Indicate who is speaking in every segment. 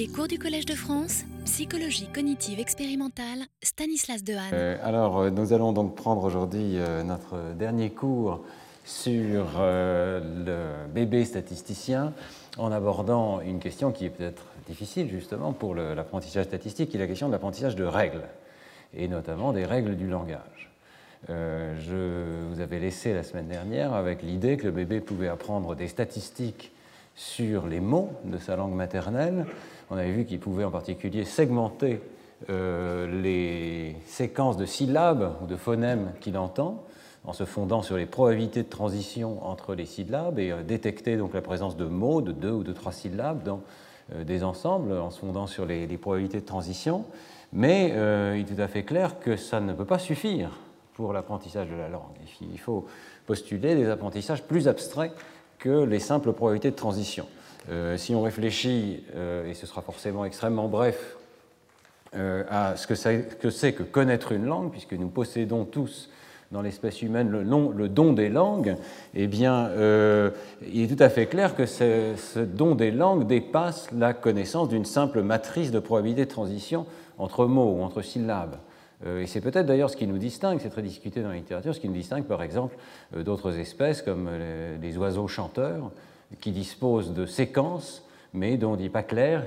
Speaker 1: Les cours du Collège de France, psychologie cognitive expérimentale, Stanislas Dehaene.
Speaker 2: Euh, alors, euh, nous allons donc prendre aujourd'hui euh, notre dernier cours sur le bébé statisticien en abordant une question qui est peut-être difficile justement pour l'apprentissage statistique, qui est la question de l'apprentissage de règles, et notamment des règles du langage. Je vous avais laissé la semaine dernière avec l'idée que le bébé pouvait apprendre des statistiques sur les mots de sa langue maternelle. On avait vu qu'il pouvait en particulier segmenter euh, les séquences de syllabes ou de phonèmes qu'il entend en se fondant sur les probabilités de transition entre les syllabes et euh, détecter donc la présence de mots de deux ou de trois syllabes dans euh, des ensembles en se fondant sur les, les probabilités de transition. Mais il est tout à fait clair que ça ne peut pas suffire pour l'apprentissage de la langue. Il faut postuler des apprentissages plus abstraits que les simples probabilités de transition. Euh, si on réfléchit, euh, et ce sera forcément extrêmement bref, euh, à ce que c'est que, connaître une langue, puisque nous possédons tous dans l'espèce humaine le, don des langues, eh bien, il est tout à fait clair que ce, don des langues dépasse la connaissance d'une simple matrice de probabilité de transition entre mots ou entre syllabes. Et c'est peut-être d'ailleurs ce qui nous distingue, c'est très discuté dans la littérature, ce qui nous distingue par exemple d'autres espèces comme les oiseaux chanteurs qui disposent de séquences, mais dont il n'est pas clair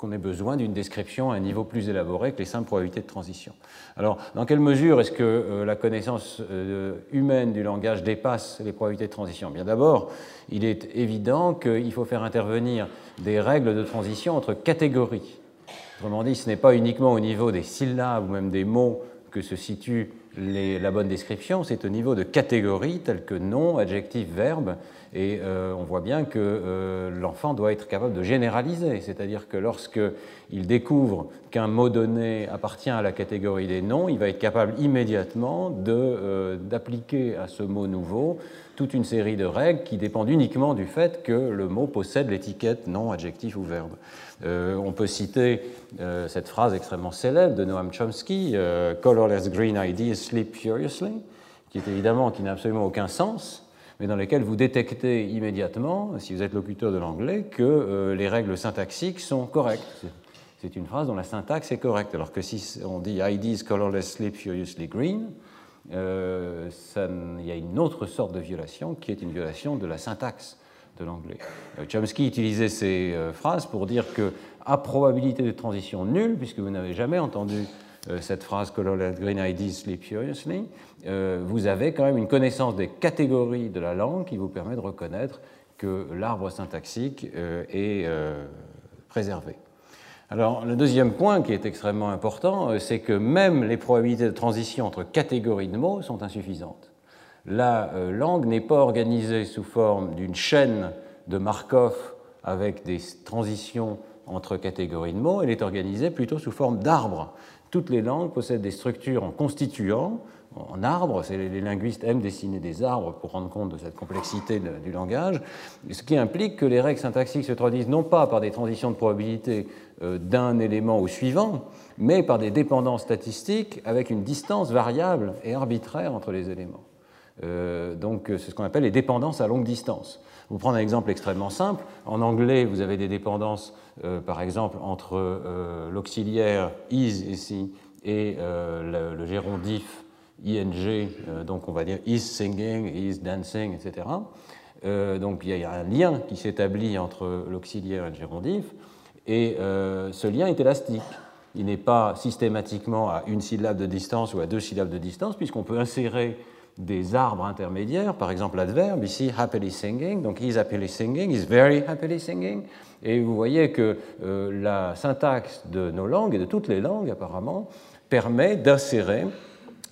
Speaker 2: qu'on ait besoin d'une description à un niveau plus élaboré que les simples probabilités de transition. Alors, dans quelle mesure est-ce que euh, la connaissance euh, humaine du langage dépasse les probabilités de transition? Bien d'abord, il est évident qu'il faut faire intervenir des règles de transition entre catégories. Autrement dit, ce n'est pas uniquement au niveau des syllabes ou même des mots que se situe la bonne description, c'est au niveau de catégories telles que nom, adjectif, verbe. Et euh, on voit bien que euh, l'enfant doit être capable de généraliser, c'est-à-dire que lorsque il découvre qu'un mot donné appartient à la catégorie des noms, il va être capable immédiatement euh, d'appliquer à ce mot nouveau toute une série de règles qui dépendent uniquement du fait que le mot possède l'étiquette nom, adjectif ou verbe. On peut citer cette phrase extrêmement célèbre de Noam Chomsky, Colorless green ideas sleep furiously, qui est évidemment, qui n'a absolument aucun sens, mais dans lesquelles vous détectez immédiatement, si vous êtes locuteur de l'anglais, que euh, les règles syntaxiques sont correctes. C'est- une phrase dont la syntaxe est correcte, alors que si on dit IDs colorless sleep furiously green, euh, il y a une autre sorte de violation qui est une violation de la syntaxe de l'anglais. Euh, Chomsky utilisait ces phrases pour dire que, à probabilité de transition nulle, puisque vous n'avez jamais entendu cette phrase colorless green IDs sleep furiously, euh, vous avez quand même une connaissance des catégories de la langue qui vous permet de reconnaître que l'arbre syntaxique euh, est euh, préservé. Alors, le deuxième point qui est extrêmement important, euh, c'est que même les probabilités de transition entre catégories de mots sont insuffisantes. La euh, langue n'est pas organisée sous forme d'une chaîne de Markov avec des transitions entre catégories de mots, elle est organisée plutôt sous forme d'arbres. Toutes les langues possèdent des structures en constituant, en arbres, les linguistes aiment dessiner des arbres pour rendre compte de cette complexité du langage, ce qui implique que les règles syntaxiques se traduisent non pas par des transitions de probabilité euh, d'un élément au suivant, mais par des dépendances statistiques avec une distance variable et arbitraire entre les éléments. Euh, donc, euh, c'est ce qu'on appelle les dépendances à longue distance. Vous prendre un exemple extrêmement simple. En anglais, vous avez des dépendances, euh, par exemple, entre euh, l'auxiliaire is ici et euh, le, gérondif ing, donc on va dire is singing, is dancing, etc. Donc il y a un lien qui s'établit entre l'auxiliaire et le gérondif, et ce lien est élastique. Il n'est pas systématiquement à une syllabe de distance ou à deux syllabes de distance, puisqu'on peut insérer des arbres intermédiaires, par exemple l'adverbe, ici happily singing, donc is happily singing, is very happily singing, et vous voyez que euh, la syntaxe de nos langues, et de toutes les langues apparemment, permet d'insérer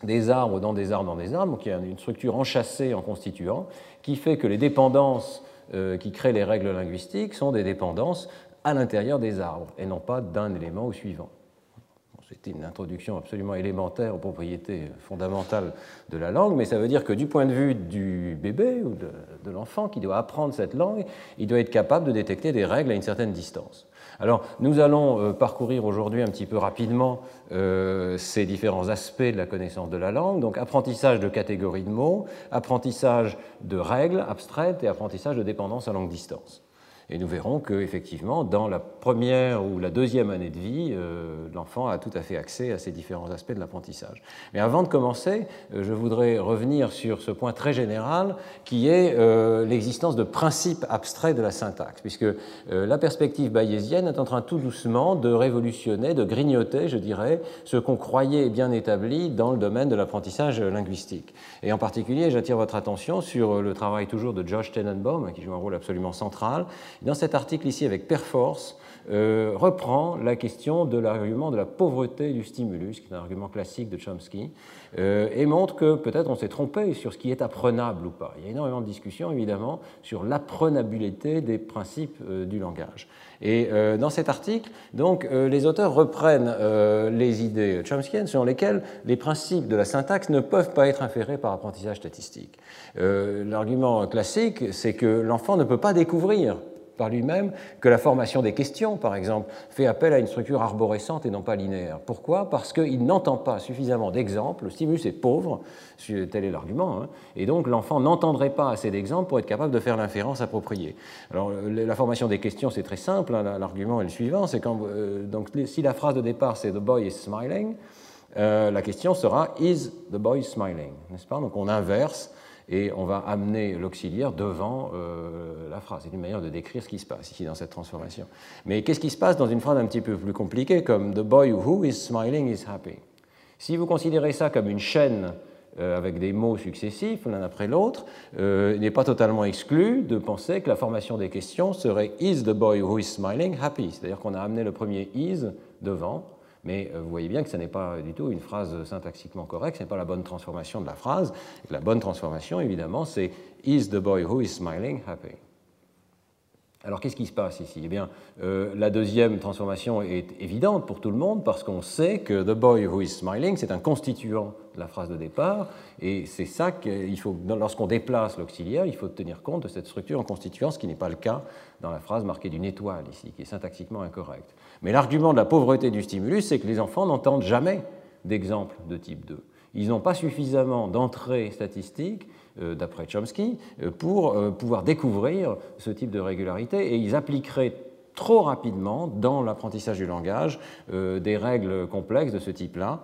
Speaker 2: des arbres dans des arbres dans des arbres, donc il y a une structure enchâssée en constituant, qui fait que les dépendances euh, qui créent les règles linguistiques sont des dépendances à l'intérieur des arbres, et non pas d'un élément au suivant. C'était une introduction absolument élémentaire aux propriétés fondamentales de la langue, mais ça veut dire que du point de vue du bébé ou de, de l'enfant qui doit apprendre cette langue, il doit être capable de détecter des règles à une certaine distance. Alors, nous allons euh, parcourir aujourd'hui un petit peu rapidement euh, ces différents aspects de la connaissance de la langue. Donc, apprentissage de catégories de mots, apprentissage de règles abstraites et apprentissage de dépendance à longue distance. Et nous verrons qu'effectivement, dans la première ou la deuxième année de vie, euh, l'enfant a tout à fait accès à ces différents aspects de l'apprentissage. Mais avant de commencer, euh, je voudrais revenir sur ce point très général qui est euh, l'existence de principes abstraits de la syntaxe, puisque la perspective bayésienne est en train tout doucement de révolutionner, de grignoter, je dirais, ce qu'on croyait bien établi dans le domaine de l'apprentissage linguistique. Et en particulier, j'attire votre attention sur le travail toujours de Josh Tenenbaum, qui joue un rôle absolument central, dans cet article ici avec Perforce, euh, reprend la question de l'argument de la pauvreté du stimulus, qui est un argument classique de Chomsky, euh, et montre que peut-être on s'est trompé sur ce qui est apprenable ou pas. Il y a énormément de discussions, évidemment, sur l'apprenabilité des principes euh, du langage. Et dans cet article, donc, les auteurs reprennent les idées chomskyennes selon lesquelles les principes de la syntaxe ne peuvent pas être inférés par apprentissage statistique. L'argument classique, c'est que l'enfant ne peut pas découvrir par lui-même que la formation des questions, par exemple, fait appel à une structure arborescente et non pas linéaire. Pourquoi? Parce qu'il n'entend pas suffisamment d'exemples, le stimulus est pauvre, tel est l'argument, hein, et donc l'enfant n'entendrait pas assez d'exemples pour être capable de faire l'inférence appropriée. Alors la formation des questions, c'est très simple, hein, l'argument est le suivant, c'est quand, euh, donc, si la phrase de départ c'est « the boy is smiling euh, la question sera « is the boy smiling ?» n'est-ce pas? Donc on inverse et on va amener l'auxiliaire devant euh, la phrase. C'est une manière de décrire ce qui se passe ici dans cette transformation. Mais qu'est-ce qui se passe dans une phrase un petit peu plus compliquée comme The boy who is smiling is happy Si vous considérez ça comme une chaîne euh, avec des mots successifs l'un après l'autre, euh, il n'est pas totalement exclu de penser que la formation des questions serait Is the boy who is smiling happy? C'est-à-dire qu'on a amené le premier is devant mais euh, vous voyez bien que ce n'est pas du tout une phrase syntaxiquement correcte, ce n'est pas la bonne transformation de la phrase. La bonne transformation, évidemment, c'est Is the boy who is smiling happy? Alors qu'est-ce qui se passe ici? Eh bien, euh, la deuxième transformation est évidente pour tout le monde parce qu'on sait que the boy who is smiling, c'est un constituant de la phrase de départ, et c'est ça qu'il faut, lorsqu'on déplace l'auxiliaire, il faut tenir compte de cette structure en constituant, ce qui n'est pas le cas dans la phrase marquée d'une étoile ici, qui est syntaxiquement incorrecte. Mais l'argument de la pauvreté du stimulus, c'est que les enfants n'entendent jamais d'exemple de type 2. Ils n'ont pas suffisamment d'entrées statistiques euh, d'après Chomsky, euh, pour euh, pouvoir découvrir ce type de régularité et ils appliqueraient trop rapidement dans l'apprentissage du langage des règles complexes de ce type-là,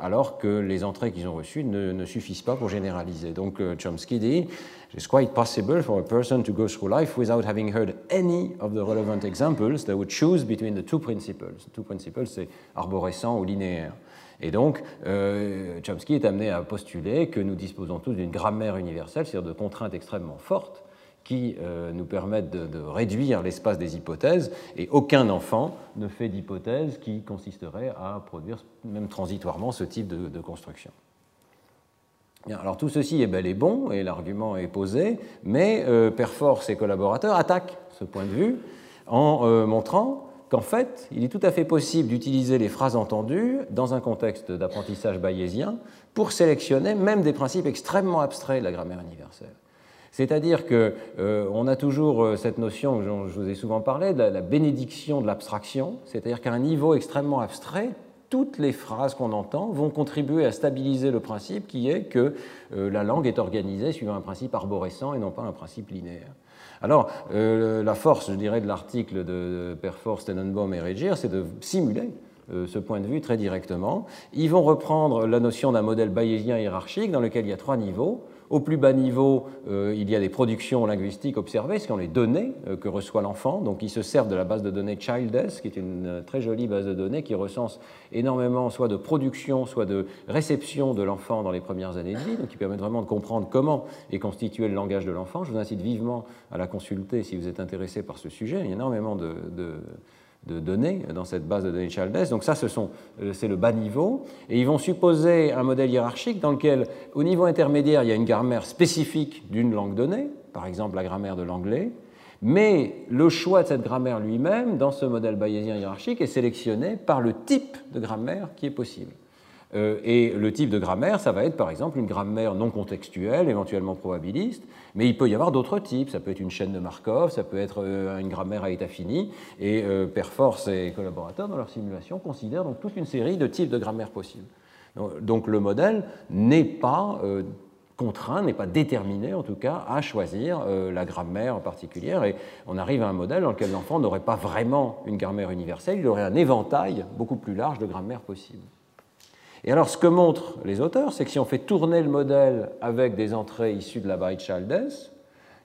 Speaker 2: alors que les entrées qu'ils ont reçues ne, suffisent pas pour généraliser. Donc Chomsky dit It's quite possible for a person to go through life without having heard any of the relevant examples that would choose between the two principles. two principles, c'est arborescent ou linéaire. Et donc, euh, Chomsky est amené à postuler que nous disposons tous d'une grammaire universelle, c'est-à-dire de contraintes extrêmement fortes qui euh, nous permettent de, réduire l'espace des hypothèses, et aucun enfant ne fait d'hypothèse qui consisterait à produire, même transitoirement, ce type de, construction. alors tout ceci est bel et bon, et l'argument est posé, mais euh, Perfor, ses collaborateurs, attaquent ce point de vue en euh, montrant qu'en fait, il est tout à fait possible d'utiliser les phrases entendues dans un contexte d'apprentissage bayésien pour sélectionner même des principes extrêmement abstraits de la grammaire universelle. C'est-à-dire qu'on euh, a toujours euh, cette notion, dont je vous ai souvent parlé, de la, bénédiction de l'abstraction, c'est-à-dire qu'à un niveau extrêmement abstrait, toutes les phrases qu'on entend vont contribuer à stabiliser le principe qui est que euh, la langue est organisée suivant un principe arborescent et non pas un principe linéaire. Alors, euh, la force, je dirais, de l'article de Perforce, Tenenbaum et Regir, c'est de simuler euh, ce point de vue très directement. Ils vont reprendre la notion d'un modèle bayésien hiérarchique dans lequel il y a trois niveaux. Au plus bas niveau, euh, il y a des productions linguistiques observées, ce sont les données euh, que reçoit l'enfant. Donc, ils se servent de la base de données Childes, qui est une euh, très jolie base de données qui recense énormément soit de production, soit de réception de l'enfant dans les premières années de vie, donc qui permet vraiment de comprendre comment est constitué le langage de l'enfant. Je vous incite vivement à la consulter si vous êtes intéressé par ce sujet. Il y a énormément de de données dans cette base de données Childes. Donc ça, euh, c'est le bas niveau. Et ils vont supposer un modèle hiérarchique dans lequel, au niveau intermédiaire, il y a une grammaire spécifique d'une langue donnée, par exemple la grammaire de l'anglais, mais le choix de cette grammaire lui-même, dans ce modèle bayésien hiérarchique, est sélectionné par le type de grammaire qui est possible. Euh, et le type de grammaire, ça va être par exemple une grammaire non contextuelle, éventuellement probabiliste, mais il peut y avoir d'autres types. Ça peut être une chaîne de Markov, ça peut être euh, une grammaire à état fini. Et euh, Perforce et collaborateurs, dans leur simulation, considèrent donc toute une série de types de grammaire possibles. Donc, le modèle n'est pas contraint, n'est pas déterminé en tout cas à choisir la grammaire particulière. Et on arrive à un modèle dans lequel l'enfant n'aurait pas vraiment une grammaire universelle, il aurait un éventail beaucoup plus large de grammaire possible. Et alors ce que montrent les auteurs, c'est que si on fait tourner le modèle avec des entrées issues de la Childes,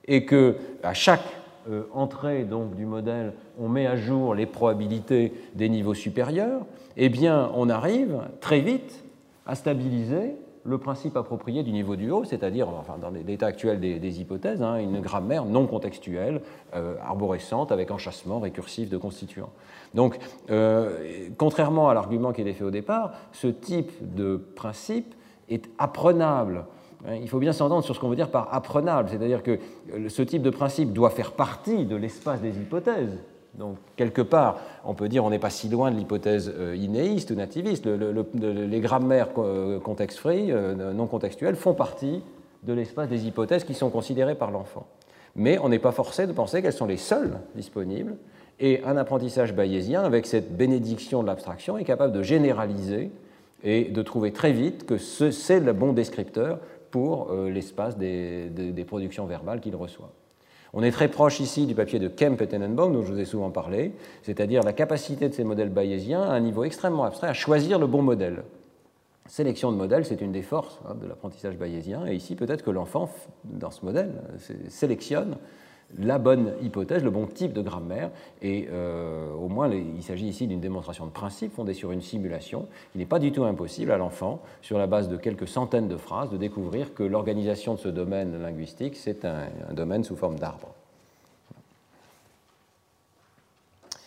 Speaker 2: et que à chaque euh, entrée donc, du modèle, on met à jour les probabilités des niveaux supérieurs, eh bien on arrive très vite à stabiliser le principe approprié du niveau du haut, c'est-à-dire, enfin, dans l'état actuel des, hypothèses, hein, une grammaire non contextuelle, euh, arborescente, avec enchâssement récursif de constituants. Donc, euh, contrairement à l'argument qui était fait au départ, ce type de principe est apprenable. Hein, il faut bien s'entendre sur ce qu'on veut dire par apprenable, c'est-à-dire que ce type de principe doit faire partie de l'espace des hypothèses, donc, quelque part, on peut dire on n'est pas si loin de l'hypothèse euh, inéiste ou nativiste. les grammaires euh, contexte-free, euh, non contextuelles, font partie de l'espace des hypothèses qui sont considérées par l'enfant. Mais on n'est pas forcé de penser qu'elles sont les seules disponibles. Et un apprentissage bayésien, avec cette bénédiction de l'abstraction, est capable de généraliser et de trouver très vite que c'est le bon descripteur pour l'espace des productions verbales qu'il reçoit. On est très proche ici du papier de Kemp et Tenenbaum, dont je vous ai souvent parlé, c'est-à-dire la capacité de ces modèles bayésiens à un niveau extrêmement abstrait à choisir le bon modèle. Sélection de modèles, c'est une des forces hein, de l'apprentissage bayésien, et ici peut-être que l'enfant, dans ce modèle, sélectionne la bonne hypothèse, le bon type de grammaire. Et euh, au moins, il s'agit ici d'une démonstration de principe fondée sur une simulation. Il n'est pas du tout impossible à l'enfant, sur la base de quelques centaines de phrases, de découvrir que l'organisation de ce domaine linguistique, c'est un, domaine sous forme d'arbre.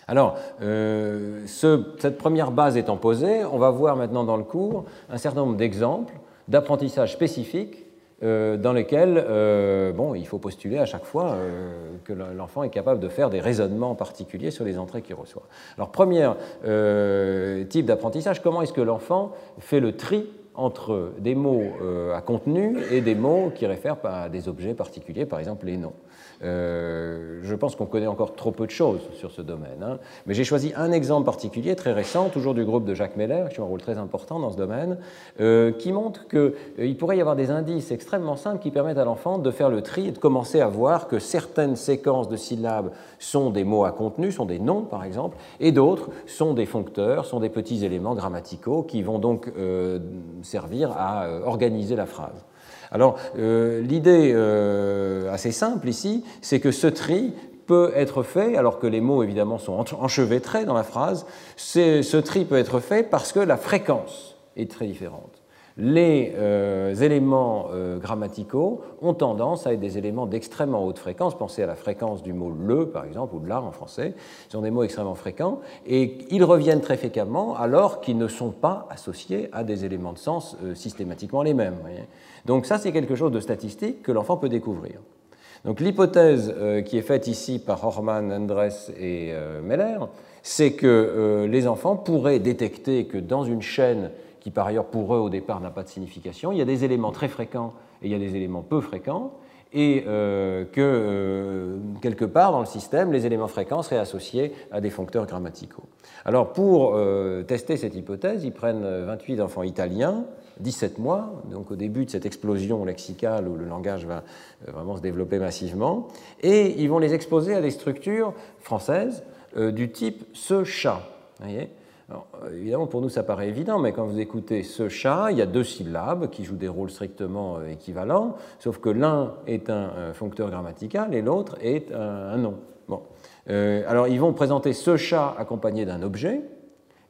Speaker 2: Alors, euh, cette première base étant posée, on va voir maintenant dans le cours un certain nombre d'exemples d'apprentissage spécifique dans lesquels euh, bon, il faut postuler à chaque fois euh, que l'enfant est capable de faire des raisonnements particuliers sur les entrées qu'il reçoit. Alors, premier type d'apprentissage, comment est-ce que l'enfant fait le tri entre des mots à contenu et des mots qui réfèrent à des objets particuliers, par exemple les noms? Euh, je pense qu'on connaît encore trop peu de choses sur ce domaine. Hein. Mais j'ai choisi un exemple particulier très récent, toujours du groupe de Jacques Meller, qui joue un rôle très important dans ce domaine, euh, qui montre qu'il euh, pourrait y avoir des indices extrêmement simples qui permettent à l'enfant de faire le tri et de commencer à voir que certaines séquences de syllabes sont des mots à contenu, sont des noms par exemple, et d'autres sont des foncteurs, sont des petits éléments grammaticaux qui vont donc servir à organiser la phrase. Alors, euh, l'idée euh, assez simple ici, c'est que ce tri peut être fait, alors que les mots évidemment sont enchevêtrés dans la phrase, ce tri peut être fait parce que la fréquence est très différente les euh, éléments grammaticaux ont tendance à être des éléments d'extrêmement haute fréquence. Pensez à la fréquence du mot le, par exemple, ou de l'art en français. Ce sont des mots extrêmement fréquents et ils reviennent très fréquemment alors qu'ils ne sont pas associés à des éléments de sens systématiquement les mêmes. Donc ça, c'est quelque chose de statistique que l'enfant peut découvrir. Donc l'hypothèse euh, qui est faite ici par Horman, Andres et euh, Meller, c'est que euh, les enfants pourraient détecter que dans une chaîne qui par ailleurs pour eux au départ n'a pas de signification, il y a des éléments très fréquents et il y a des éléments peu fréquents, et que quelque part dans le système, les éléments fréquents seraient associés à des foncteurs grammaticaux. Alors pour tester cette hypothèse, ils prennent 28 enfants italiens 17 mois, donc au début de cette explosion lexicale où le langage va euh, vraiment se développer massivement, et ils vont les exposer à des structures françaises euh, du type ce chat. Voyez? Euh, évidemment, pour nous, ça paraît évident, mais quand vous écoutez ce chat, il y a deux syllabes qui jouent des rôles strictement équivalents, sauf que l'un est un foncteur grammatical et l'autre est un, nom. Bon. alors, ils vont présenter ce chat accompagné d'un objet,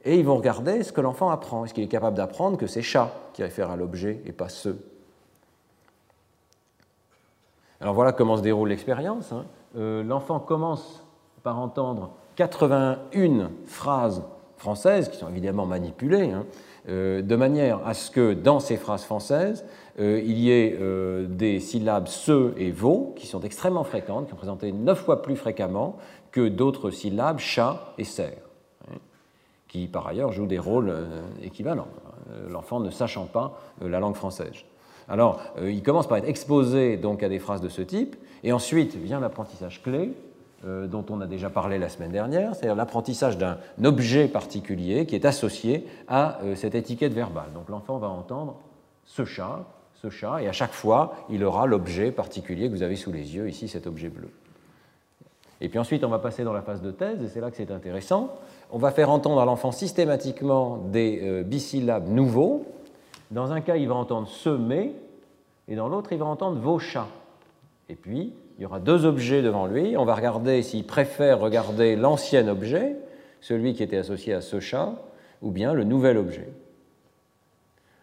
Speaker 2: et ils vont regarder ce que l'enfant apprend. Est-ce qu'il est capable d'apprendre que c'est chat qui réfère à l'objet et pas ce Alors voilà comment se déroule l'expérience. Hein. Euh, l'enfant commence par entendre 81 phrases françaises, qui sont évidemment manipulées, hein, euh, de manière à ce que dans ces phrases françaises, euh, il y ait des syllabes ce et vos, qui sont extrêmement fréquentes, qui sont présentées neuf fois plus fréquemment que d'autres syllabes chat et cerf qui par ailleurs joue des rôles euh, équivalents, euh, l'enfant ne sachant pas euh, la langue française. Alors, il commence par être exposé donc à des phrases de ce type, et ensuite vient l'apprentissage clé, dont on a déjà parlé la semaine dernière, c'est-à-dire l'apprentissage d'un objet particulier qui est associé à cette étiquette verbale. Donc l'enfant va entendre ce chat, ce chat, et à chaque fois, il aura l'objet particulier que vous avez sous les yeux, ici cet objet bleu. Et puis ensuite, on va passer dans la phase de thèse, et c'est là que c'est intéressant. On va faire entendre à l'enfant systématiquement des euh, bisyllabes nouveaux. Dans un cas, il va entendre semer, et dans l'autre, il va entendre vos chats. Et puis, il y aura deux objets devant lui. On va regarder s'il préfère regarder l'ancien objet, celui qui était associé à ce chat, ou bien le nouvel objet.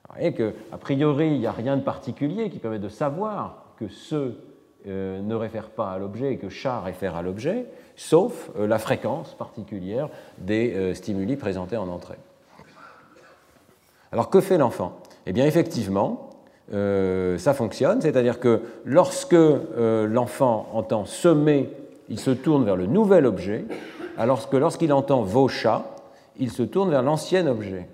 Speaker 2: Vous voyez qu'a priori, il n'y a rien de particulier qui permet de savoir que ce euh, ne réfère pas à l'objet et que chat réfère à l'objet, sauf euh, la fréquence particulière des euh, stimuli présentés en entrée. Alors que fait l'enfant? Eh bien effectivement, ça fonctionne, c'est-à-dire que lorsque l'enfant entend semer, il se tourne vers le nouvel objet, alors que lorsqu'il entend vos chats, il se tourne vers l'ancien objet.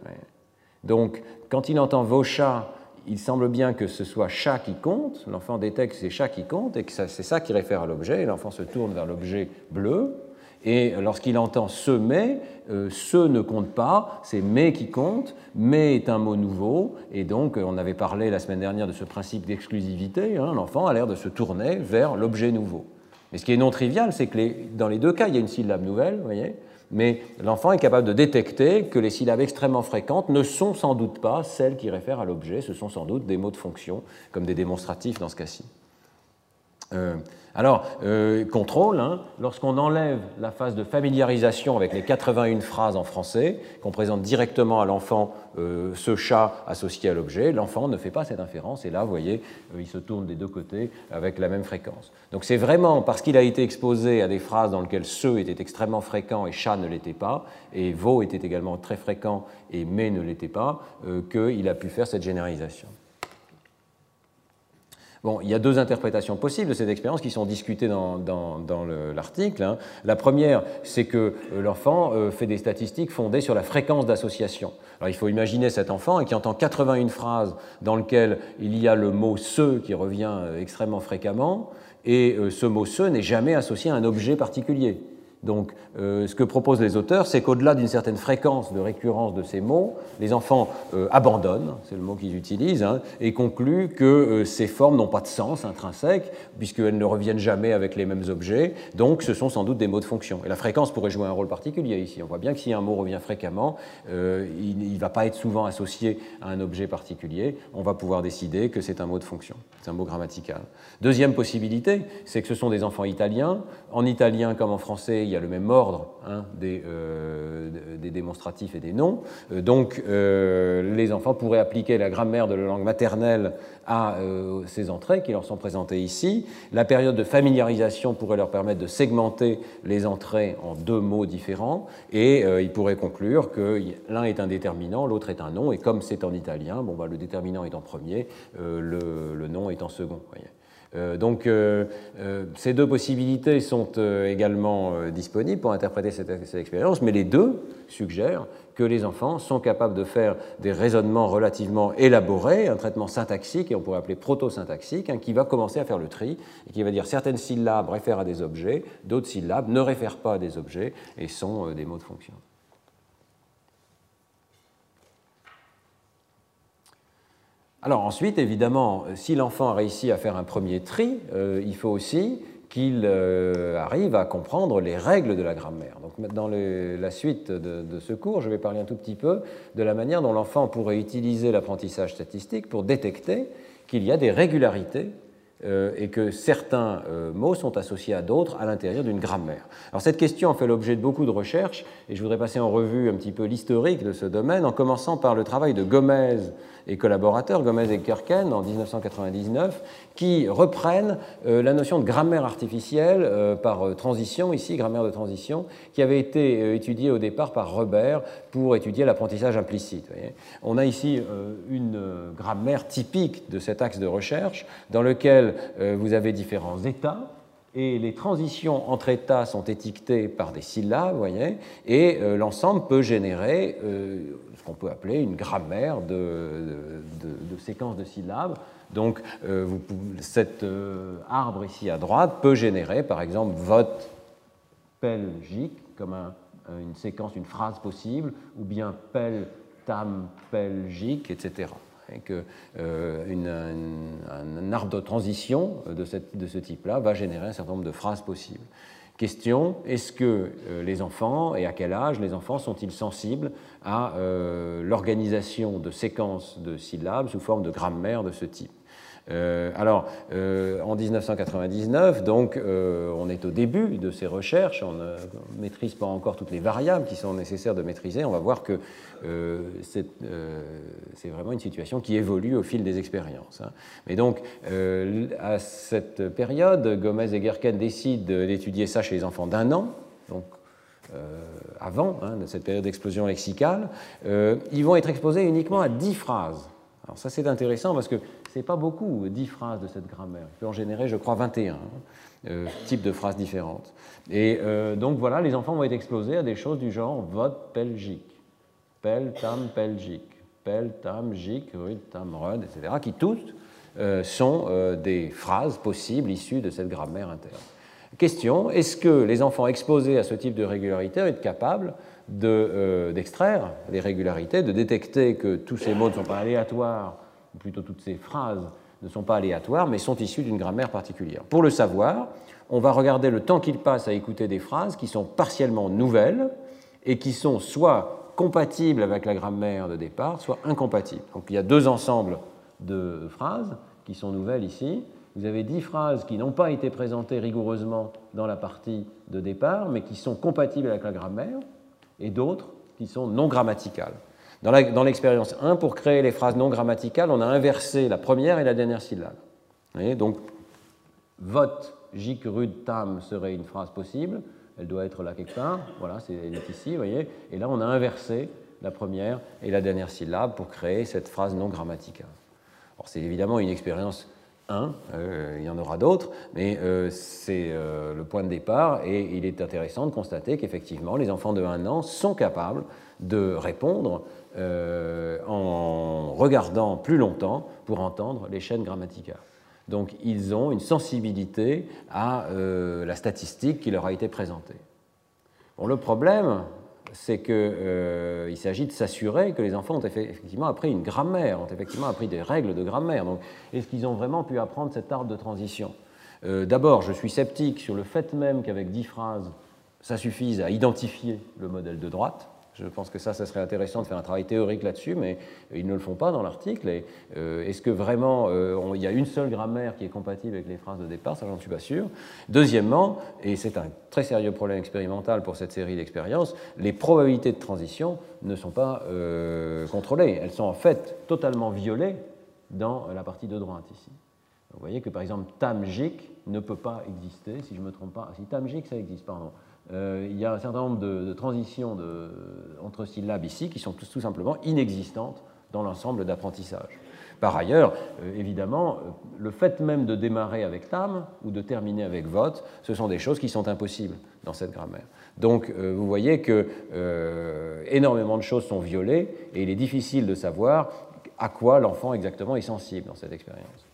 Speaker 2: Donc, quand il entend vos chats, il semble bien que ce soit chat qui compte, l'enfant détecte que c'est chat qui compte et que c'est ça qui réfère à l'objet, et l'enfant se tourne vers l'objet bleu, et lorsqu'il entend ce mais, euh, ce ne compte pas, c'est mais qui compte, mais est un mot nouveau, et donc on avait parlé la semaine dernière de ce principe d'exclusivité, hein, l'enfant a l'air de se tourner vers l'objet nouveau. Mais ce qui est non trivial, c'est que dans les deux cas, il y a une syllabe nouvelle, voyez, mais l'enfant est capable de détecter que les syllabes extrêmement fréquentes ne sont sans doute pas celles qui réfèrent à l'objet, ce sont sans doute des mots de fonction, comme des démonstratifs dans ce cas-ci. Euh, alors, euh, contrôle, hein, lorsqu'on enlève la phase de familiarisation avec les 81 phrases en français, qu'on présente directement à l'enfant euh, ce chat associé à l'objet, l'enfant ne fait pas cette inférence, et là, vous voyez, il se tourne des deux côtés avec la même fréquence. Donc c'est vraiment parce qu'il a été exposé à des phrases dans lesquelles ce était extrêmement fréquent et chat ne l'était pas, et veau était également très fréquent et mais ne l'était pas, qu'il a pu faire cette généralisation. Il y a deux interprétations possibles de cette expérience qui sont discutées dans, l'article. Hein. La première, c'est que euh, l'enfant euh, fait des statistiques fondées sur la fréquence d'association. Alors il faut imaginer cet enfant qui entend 81 phrases dans lesquelles il y a le mot ce qui revient euh, extrêmement fréquemment, et ce mot ce n'est jamais associé à un objet particulier. Donc, euh, ce que proposent les auteurs, c'est qu'au-delà d'une certaine fréquence de récurrence de ces mots, les enfants euh, abandonnent, c'est le mot qu'ils utilisent, hein, et concluent que euh, ces formes n'ont pas de sens intrinsèque, puisqu'elles ne reviennent jamais avec les mêmes objets, donc ce sont sans doute des mots de fonction. Et la fréquence pourrait jouer un rôle particulier ici. On voit bien que si un mot revient fréquemment, il ne va pas être souvent associé à un objet particulier, on va pouvoir décider que c'est un mot de fonction, c'est un mot grammatical. Deuxième possibilité, c'est que ce sont des enfants italiens. En italien comme en français, il y a le même ordre hein, euh, des, démonstratifs et des noms. Euh, donc euh, les enfants pourraient appliquer la grammaire de la langue maternelle à ces entrées qui leur sont présentées ici. La période de familiarisation pourrait leur permettre de segmenter les entrées en deux mots différents et ils pourraient conclure que l'un est un déterminant, l'autre est un nom, et comme c'est en italien, bon, bah, le déterminant est en premier, le, nom est en second. Euh, donc euh, euh, ces deux possibilités sont également disponibles pour interpréter cette, expérience, mais les deux suggèrent que les enfants sont capables de faire des raisonnements relativement élaborés, un traitement syntaxique, et on pourrait appeler proto-syntaxique, hein, qui va commencer à faire le tri, et qui va dire certaines syllabes réfèrent à des objets, d'autres syllabes ne réfèrent pas à des objets et sont des mots de fonction. Alors ensuite, évidemment, si l'enfant a réussi à faire un premier tri, euh, il faut aussi qu'il euh, arrive à comprendre les règles de la grammaire. Donc dans la suite de, ce cours, je vais parler un tout petit peu de la manière dont l'enfant pourrait utiliser l'apprentissage statistique pour détecter qu'il y a des régularités euh, et que certains mots sont associés à d'autres à l'intérieur d'une grammaire. Alors cette question fait l'objet de beaucoup de recherches et je voudrais passer en revue un petit peu l'historique de ce domaine en commençant par le travail de Gomez et collaborateurs, Gomez et Kirken, en 1999, qui reprennent euh, la notion de grammaire artificielle euh, par euh, transition, ici, grammaire de transition, qui avait été étudiée au départ par Robert pour étudier l'apprentissage implicite. On a ici une grammaire typique de cet axe de recherche dans lequel vous avez différents états et les transitions entre états sont étiquetées par des syllabes, voyez, et l'ensemble peut générer qu'on peut appeler une grammaire de, séquences de syllabes. Donc, euh, cet euh, arbre ici à droite peut générer, par exemple, vote pelgique, comme une séquence, une phrase possible, ou bien pel tam pelgique, etc. et que un, arbre de transition de, de ce type-là va générer un certain nombre de phrases possibles. Question, est-ce que les enfants, et à quel âge les enfants sont-ils sensibles à l'organisation de séquences de syllabes sous forme de grammaire de ce type? Euh, alors, euh, en 1999, donc, euh, on est au début de ces recherches, on ne maîtrise pas encore toutes les variables qui sont nécessaires de maîtriser. On va voir que c'est vraiment une situation qui évolue au fil des expériences. Hein. Mais donc, à cette période, Gomez et Gerken décident d'étudier ça chez les enfants d'un an, donc avant hein, cette période d'explosion lexicale. ils vont être exposés uniquement à 10 phrases. Alors ça c'est intéressant parce que n'est pas beaucoup, 10 phrases de cette grammaire. Il peut en générer, je crois, 21 hein, euh, types de phrases différentes. Et euh, donc voilà, les enfants vont être exposés à des choses du genre vote pelgique, pel, tam, pelgique, pel, tam, gic, rud, tam, rud, etc., qui toutes euh, sont des phrases possibles issues de cette grammaire interne. Question, est-ce que les enfants exposés à ce type de régularité vont être capables d'extraire les régularités, de détecter que tous ces mots ne sont pas aléatoires plutôt toutes ces phrases ne sont pas aléatoires, mais sont issues d'une grammaire particulière. Pour le savoir, on va regarder le temps qu'il passe à écouter des phrases qui sont partiellement nouvelles et qui sont soit compatibles avec la grammaire de départ, soit incompatibles. Donc il y a deux ensembles de phrases qui sont nouvelles ici. Vous avez dix phrases qui n'ont pas été présentées rigoureusement dans la partie de départ, mais qui sont compatibles avec la grammaire, et d'autres qui sont non grammaticales. Dans l'expérience 1, pour créer les phrases non grammaticales, on a inversé la première et la dernière syllabe. donc, vote, jic, rud, tam serait une phrase possible. Elle doit être là quelque part. Voilà, elle est ici, vous voyez. Et là, on a inversé la première et la dernière syllabe pour créer cette phrase non grammaticale. c'est évidemment une expérience 1, euh, il y en aura d'autres, mais euh, c'est euh, le point de départ et il est intéressant de constater qu'effectivement, les enfants de 1 an sont capables de répondre euh, en regardant plus longtemps pour entendre les chaînes grammaticales. Donc ils ont une sensibilité à euh, la statistique qui leur a été présentée. Bon, le problème, c'est qu'il euh, s'agit de s'assurer que les enfants ont effectivement appris une grammaire, ont effectivement appris des règles de grammaire. Donc, est-ce qu'ils ont vraiment pu apprendre cet art de transition? D'abord, je suis sceptique sur le fait même qu'avec dix phrases, ça suffise à identifier le modèle de droite. Je pense que ça, ça serait intéressant de faire un travail théorique là-dessus, mais ils ne le font pas dans l'article. Euh, est-ce que vraiment euh, il y a une seule grammaire qui est compatible avec les phrases de départ? Ça, j'en suis pas sûr. Deuxièmement, et c'est un très sérieux problème expérimental pour cette série d'expériences, les probabilités de transition ne sont pas euh, contrôlées. Elles sont en fait totalement violées dans la partie de droite ici. Vous voyez que par exemple tamjik ne peut pas exister, si je ne me trompe pas. Si tamjik, ça existe, pardon. Euh, il y a un certain nombre de, transitions entre syllabes ici qui sont tout, simplement inexistantes dans l'ensemble d'apprentissage. Par ailleurs, euh, évidemment, euh, le fait même de démarrer avec tam ou de terminer avec vote, ce sont des choses qui sont impossibles dans cette grammaire. Donc vous voyez que énormément de choses sont violées et il est difficile de savoir à quoi l'enfant exactement est sensible dans cette expérience.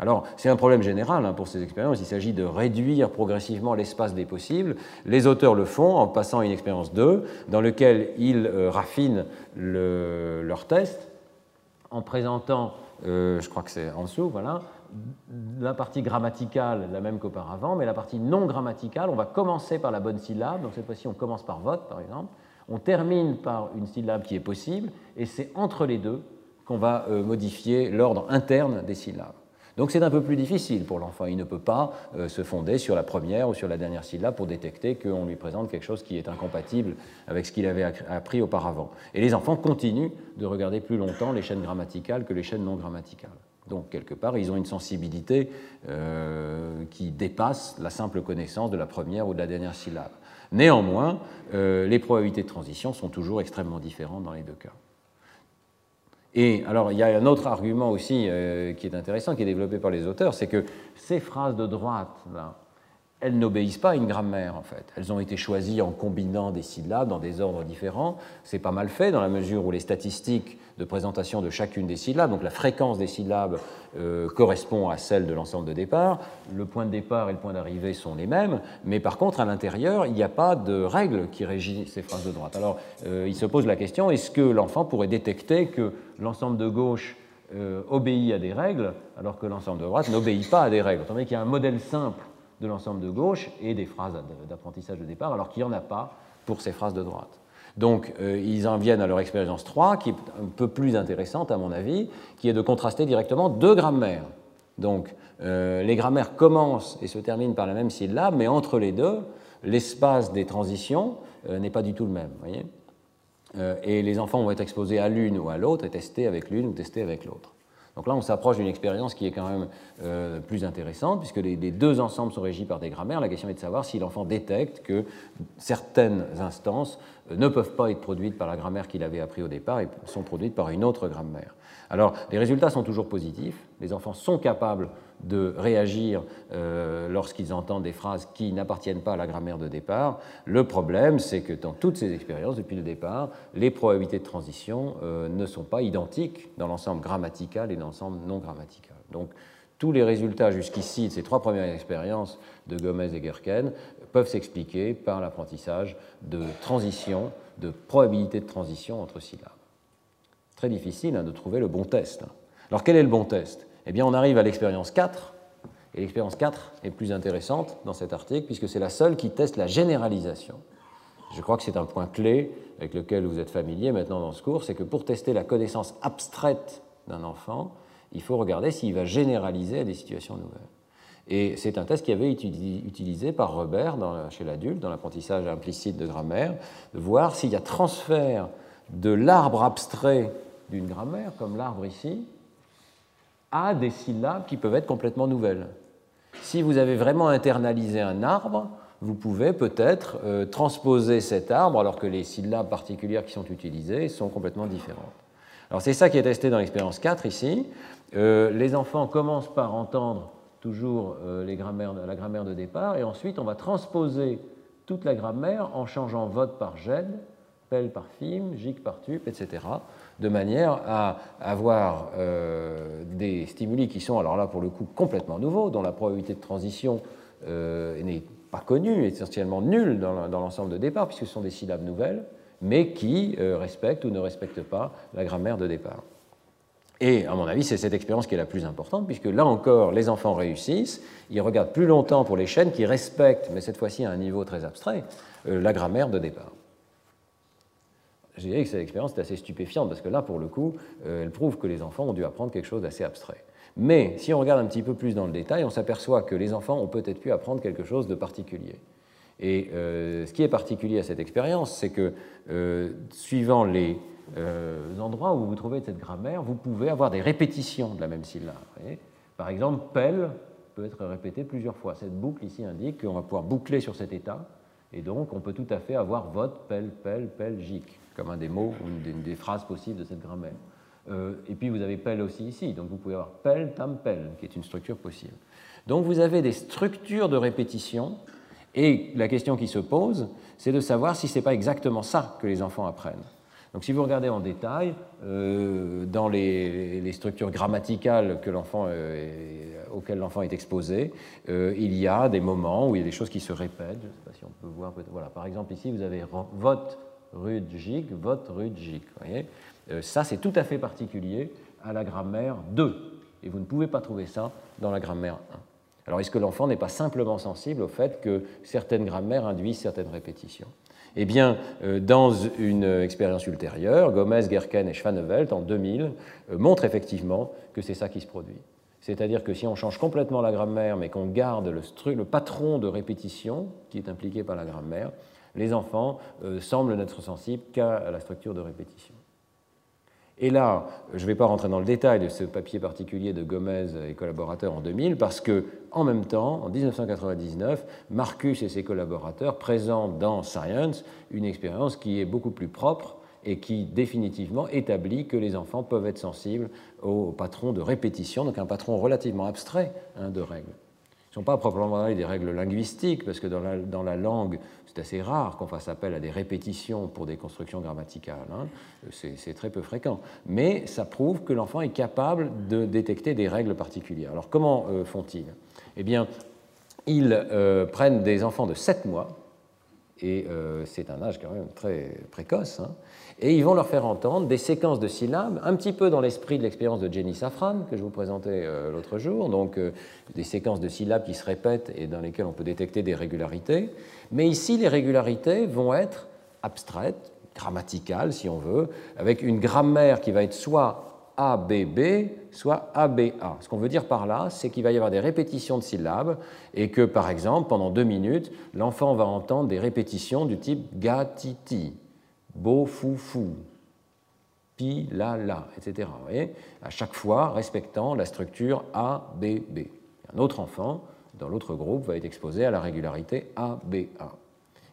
Speaker 2: Alors, c'est un problème général hein, pour ces expériences. Il s'agit de réduire progressivement l'espace des possibles. Les auteurs le font en passant à une expérience 2, dans laquelle ils euh, raffinent leur test en présentant, euh, je crois que c'est en dessous, voilà, la partie grammaticale, la même qu'auparavant, mais la partie non grammaticale, on va commencer par la bonne syllabe. Donc, cette fois-ci, on commence par vote, par exemple. On termine par une syllabe qui est possible, et c'est entre les deux qu'on va euh, modifier l'ordre interne des syllabes. Donc c'est un peu plus difficile pour l'enfant. Il ne peut pas euh, se fonder sur la première ou sur la dernière syllabe pour détecter qu'on lui présente quelque chose qui est incompatible avec ce qu'il avait appris auparavant. Et les enfants continuent de regarder plus longtemps les chaînes grammaticales que les chaînes non grammaticales. Donc, quelque part, ils ont une sensibilité euh, qui dépasse la simple connaissance de la première ou de la dernière syllabe. Néanmoins, euh, les probabilités de transition sont toujours extrêmement différentes dans les deux cas. Et alors, il y a un autre argument aussi euh, qui est intéressant, qui est développé par les auteurs, c'est que ces phrases de droite, là, elles n'obéissent pas à une grammaire en fait. Elles ont été choisies en combinant des syllabes dans des ordres différents. C'est pas mal fait dans la mesure où les statistiques de présentation de chacune des syllabes, donc la fréquence des syllabes euh, correspond à celle de l'ensemble de départ. Le point de départ et le point d'arrivée sont les mêmes, mais par contre à l'intérieur, il n'y a pas de règle qui régit ces phrases de droite. Alors euh, il se pose la question est-ce que l'enfant pourrait détecter que l'ensemble de gauche euh, obéit à des règles, alors que l'ensemble de droite n'obéit pas à des règles. Autant qu'il y a un modèle simple de l'ensemble de gauche et des phrases d'apprentissage de départ, alors qu'il n'y en a pas pour ces phrases de droite. Donc, euh, ils en viennent à leur expérience 3, qui est un peu plus intéressante, à mon avis, qui est de contraster directement deux grammaires. Donc, euh, les grammaires commencent et se terminent par la même syllabe, mais entre les deux, l'espace des transitions n'est pas du tout le même. Voyez et les enfants vont être exposés à l'une ou à l'autre et testés avec l'une ou testés avec l'autre. Donc là, on s'approche d'une expérience qui est quand même euh, plus intéressante, puisque les, deux ensembles sont régis par des grammaires. La question est de savoir si l'enfant détecte que certaines instances euh, ne peuvent pas être produites par la grammaire qu'il avait appris au départ et sont produites par une autre grammaire. Alors, les résultats sont toujours positifs. Les enfants sont capables de réagir euh, lorsqu'ils entendent des phrases qui n'appartiennent pas à la grammaire de départ. Le problème, c'est que dans toutes ces expériences, depuis le départ, les probabilités de transition euh, ne sont pas identiques dans l'ensemble grammatical et dans l'ensemble non grammatical. Donc, tous les résultats jusqu'ici de ces trois premières expériences de Gomez et Gerken peuvent s'expliquer par l'apprentissage de transition, de probabilité de transition entre syllabes. Très difficile hein, de trouver le bon test. Alors quel est le bon test? Eh bien, on arrive à l'expérience 4, et l'expérience 4 est plus intéressante dans cet article, puisque c'est la seule qui teste la généralisation. Je crois que c'est un point clé avec lequel vous êtes familier maintenant dans ce cours, c'est que pour tester la connaissance abstraite d'un enfant, il faut regarder s'il va généraliser à des situations nouvelles. Et c'est un test qui avait été utilisé par Robert chez l'adulte, dans l'apprentissage implicite de grammaire, de voir s'il y a transfert de l'arbre abstrait d'une grammaire, comme l'arbre ici, à des syllabes qui peuvent être complètement nouvelles. Si vous avez vraiment internalisé un arbre, vous pouvez peut-être euh, transposer cet arbre alors que les syllabes particulières qui sont utilisées sont complètement différentes. Alors c'est ça qui est testé dans l'expérience 4 ici. Euh, les enfants commencent par entendre toujours euh, la grammaire de départ et ensuite on va transposer toute la grammaire en changeant vote par gène, pelle par film, gic par tup, etc de manière à avoir euh, des stimuli qui sont, alors là pour le coup, complètement nouveaux, dont la probabilité de transition euh, n'est pas connue, essentiellement nulle dans l'ensemble de départ, puisque ce sont des syllabes nouvelles, mais qui euh, respectent ou ne respectent pas la grammaire de départ. Et à mon avis, c'est cette expérience qui est la plus importante, puisque là encore, les enfants réussissent, ils regardent plus longtemps pour les chaînes qui respectent, mais cette fois-ci à un niveau très abstrait, la grammaire de départ je dirais que cette expérience est assez stupéfiante parce que là, pour le coup, euh, elle prouve que les enfants ont dû apprendre quelque chose d'assez abstrait. Mais si on regarde un petit peu plus dans le détail, on s'aperçoit que les enfants ont peut-être pu apprendre quelque chose de particulier. Et euh, ce qui est particulier à cette expérience, c'est que euh, suivant les endroits où vous trouvez cette grammaire, vous pouvez avoir des répétitions de la même syllabe. Par exemple, pelle peut être répété plusieurs fois. Cette boucle ici indique qu'on va pouvoir boucler sur cet état, et donc on peut tout à fait avoir vote, pelle, pelle, pelle, gic comme un des mots ou une des, phrases possibles de cette grammaire. Euh, et puis vous avez pelle aussi ici, donc vous pouvez avoir pelle, tam, pelle, qui est une structure possible. Donc vous avez des structures de répétition, et la question qui se pose, c'est de savoir si ce n'est pas exactement ça que les enfants apprennent. Donc si vous regardez en détail, euh, dans les, structures grammaticales euh, auxquelles l'enfant est exposé, il y a des moments où il y a des choses qui se répètent. Je ne sais pas si on peut voir. Voilà, par exemple, ici, vous avez vote, Rudjik, votre Rudjik. Voyez euh, ça, c'est tout à fait particulier à la grammaire 2. Et vous ne pouvez pas trouver ça dans la grammaire 1. Alors, est-ce que l'enfant n'est pas simplement sensible au fait que certaines grammaires induisent certaines répétitions? Eh bien, euh, dans une expérience ultérieure, Gomez, Gerken et Schwanevelt, en 2000, euh, montrent effectivement que c'est ça qui se produit. C'est-à-dire que si on change complètement la grammaire, mais qu'on garde le patron de répétition qui est impliqué par la grammaire, les enfants euh, semblent n'être sensibles qu'à la structure de répétition. Et là, je ne vais pas rentrer dans le détail de ce papier particulier de Gomez et collaborateurs en 2000, parce que, en même temps, en 1999, Marcus et ses collaborateurs présentent dans Science une expérience qui est beaucoup plus propre et qui définitivement établit que les enfants peuvent être sensibles au patron de répétition, donc un patron relativement abstrait hein, de règles. Ce ne sont pas proprement des règles linguistiques, parce que dans la, langue, c'est assez rare qu'on fasse appel à des répétitions pour des constructions grammaticales. Hein. C'est très peu fréquent. Mais ça prouve que l'enfant est capable de détecter des règles particulières. Alors comment euh, font-ils? Eh bien, ils euh, prennent des enfants de 7 mois et euh, c'est un âge quand même très précoce. Hein. Et ils vont leur faire entendre des séquences de syllabes, un petit peu dans l'esprit de l'expérience de Jenny Safran que je vous présentais euh, l'autre jour, donc euh, des séquences de syllabes qui se répètent et dans lesquelles on peut détecter des régularités. Mais ici, les régularités vont être abstraites, grammaticales si on veut, avec une grammaire qui va être soit ABB, soit ABA. Ce qu'on veut dire par là, c'est qu'il va y avoir des répétitions de syllabes et que, par exemple, pendant deux minutes, l'enfant va entendre des répétitions du type gatiti, beau fou fou, pi la la, etc. Vous à chaque fois respectant la structure ABB. Un autre enfant, dans l'autre groupe, va être exposé à la régularité ABA.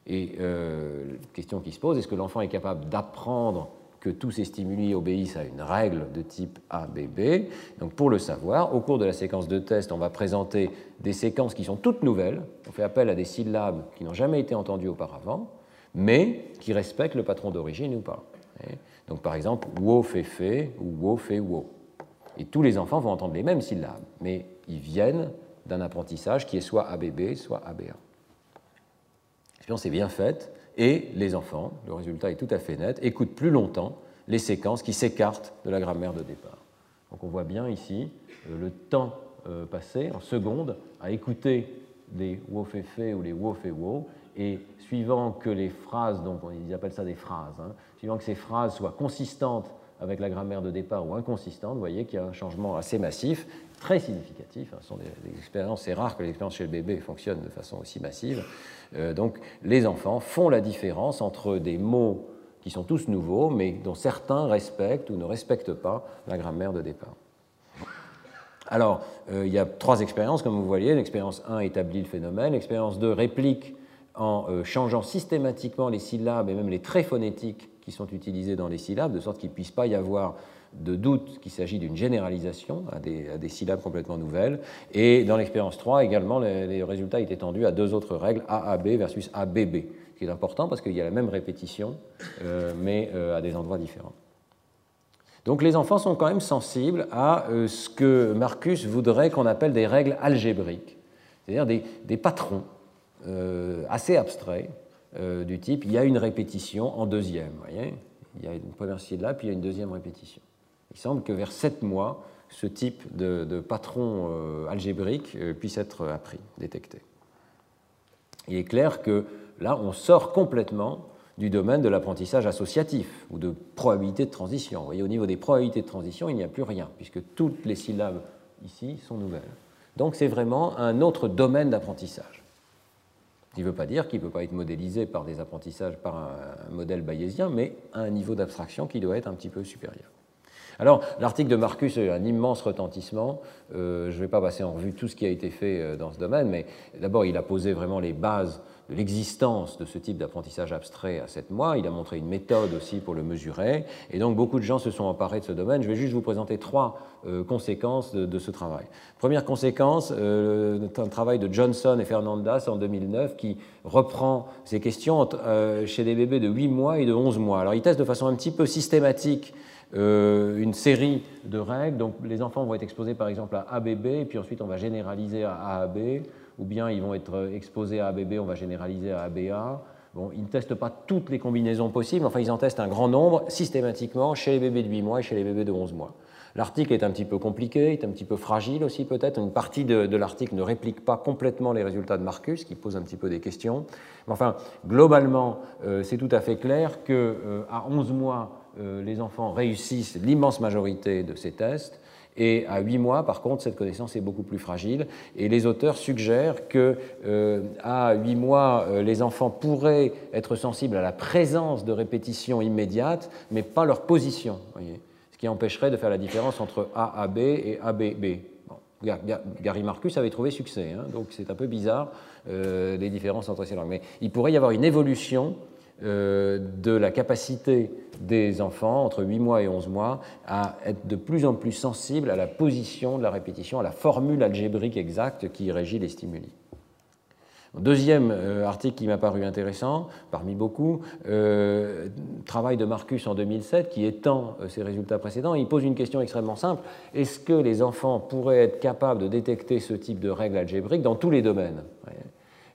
Speaker 2: Et euh, la question qui se pose, est-ce que l'enfant est capable d'apprendre que tous ces stimuli obéissent à une règle de type ABB. Donc pour le savoir, au cours de la séquence de test, on va présenter des séquences qui sont toutes nouvelles. On fait appel à des syllabes qui n'ont jamais été entendues auparavant, mais qui respectent le patron d'origine ou pas. Donc par exemple, wo fait fait ou wo fait wo. Et tous les enfants vont entendre les mêmes syllabes, mais ils viennent d'un apprentissage qui est soit ABB, soit ABA. L'expérience est bien faite, et les enfants, le résultat est tout à fait net, écoutent plus longtemps les séquences qui s'écartent de la grammaire de départ. Donc on voit bien ici euh, le temps euh, passé en secondes à écouter les wo-fe-fe ou les wo-fe-wo, et suivant que les phrases, donc ils appellent ça des phrases, hein, suivant que ces phrases soient consistantes avec la grammaire de départ ou inconsistantes, vous voyez qu'il y a un changement assez massif, très significatif. Hein. Ce sont des, expériences, c'est rare que l'expérience chez le bébé fonctionne de façon aussi massive. Euh, donc les enfants font la différence entre des mots qui sont tous nouveaux, mais dont certains respectent ou ne respectent pas la grammaire de départ. Alors, euh, il y a trois expériences, comme vous voyez. L'expérience 1 établit le phénomène, l'expérience 2 réplique en euh, changeant systématiquement les syllabes et même les traits phonétiques qui sont utilisés dans les syllabes, de sorte qu'il ne puisse pas y avoir de doute qu'il s'agit d'une généralisation à des, syllabes complètement nouvelles. Et dans l'expérience 3, également, les, résultats étaient tendus à deux autres règles, AAB versus ABB, ce qui est important parce qu'il y a la même répétition, euh, mais euh, à des endroits différents. Donc les enfants sont quand même sensibles à ce que Marcus voudrait qu'on appelle des règles algébriques, c'est-à-dire des, patrons assez abstraits du type il y a une répétition en deuxième. Voyez il y a une première syllabe, puis il y a une deuxième répétition. Il semble que vers sept mois, ce type de, patron euh, algébrique euh, puisse être appris, détecté. Il est clair que là, on sort complètement du domaine de l'apprentissage associatif ou de probabilité de transition. Voyez, au niveau des probabilités de transition, il n'y a plus rien, puisque toutes les syllabes ici sont nouvelles. Donc c'est vraiment un autre domaine d'apprentissage. Qui ne veut pas dire qu'il ne peut pas être modélisé par des apprentissages par un modèle bayésien, mais à un niveau d'abstraction qui doit être un petit peu supérieur. Alors, l'article de Marcus a eu un immense retentissement. Euh, je ne vais pas passer en revue tout ce qui a été fait euh, dans ce domaine, mais d'abord, il a posé vraiment les bases l'existence de ce type d'apprentissage abstrait à 7 mois. Il a montré une méthode aussi pour le mesurer. Et donc, beaucoup de gens se sont emparés de ce domaine. Je vais juste vous présenter trois euh, conséquences de, ce travail. Première conséquence, un travail de Johnson et Fernandez en 2009 qui reprend ces questions chez des bébés de 8 mois et de 11 mois. Alors, il teste de façon un petit peu systématique euh, une série de règles. Donc les enfants vont être exposés par exemple à ABB, et puis ensuite on va généraliser à AAB, ou bien ils vont être exposés à ABB, on va généraliser à ABA. Bon, ils ne testent pas toutes les combinaisons possibles, enfin ils en testent un grand nombre systématiquement chez les bébés de 8 mois et chez les bébés de 11 mois. L'article est un petit peu compliqué, est un petit peu fragile aussi peut-être. Une partie de, l'article ne réplique pas complètement les résultats de Marcus, qui pose un petit peu des questions. Mais enfin, globalement, euh, c'est tout à fait clair qu'à euh, 11 mois, euh, les enfants réussissent l'immense majorité de ces tests. Et à 8 mois, par contre, cette connaissance est beaucoup plus fragile. Et les auteurs suggèrent que euh, à 8 mois, euh, les enfants pourraient être sensibles à la présence de répétitions immédiates, mais pas leur position. ce qui empêcherait de faire la différence entre AAB et ABB. Gary Marcus avait trouvé succès, hein, donc c'est un peu bizarre les différences entre ces langues. Mais il pourrait y avoir une évolution euh, de la capacité des enfants entre 8 mois et 11 mois à être de plus en plus sensibles à la position de la répétition, à la formule algébrique exacte qui régit les stimuli. Deuxième euh, article qui m'a paru intéressant, parmi beaucoup, euh, travail de Marcus en 2007 qui étend ses résultats précédents. Il pose une question extrêmement simple. Est-ce que les enfants pourraient être capables de détecter ce type de règles algébriques dans tous les domaines?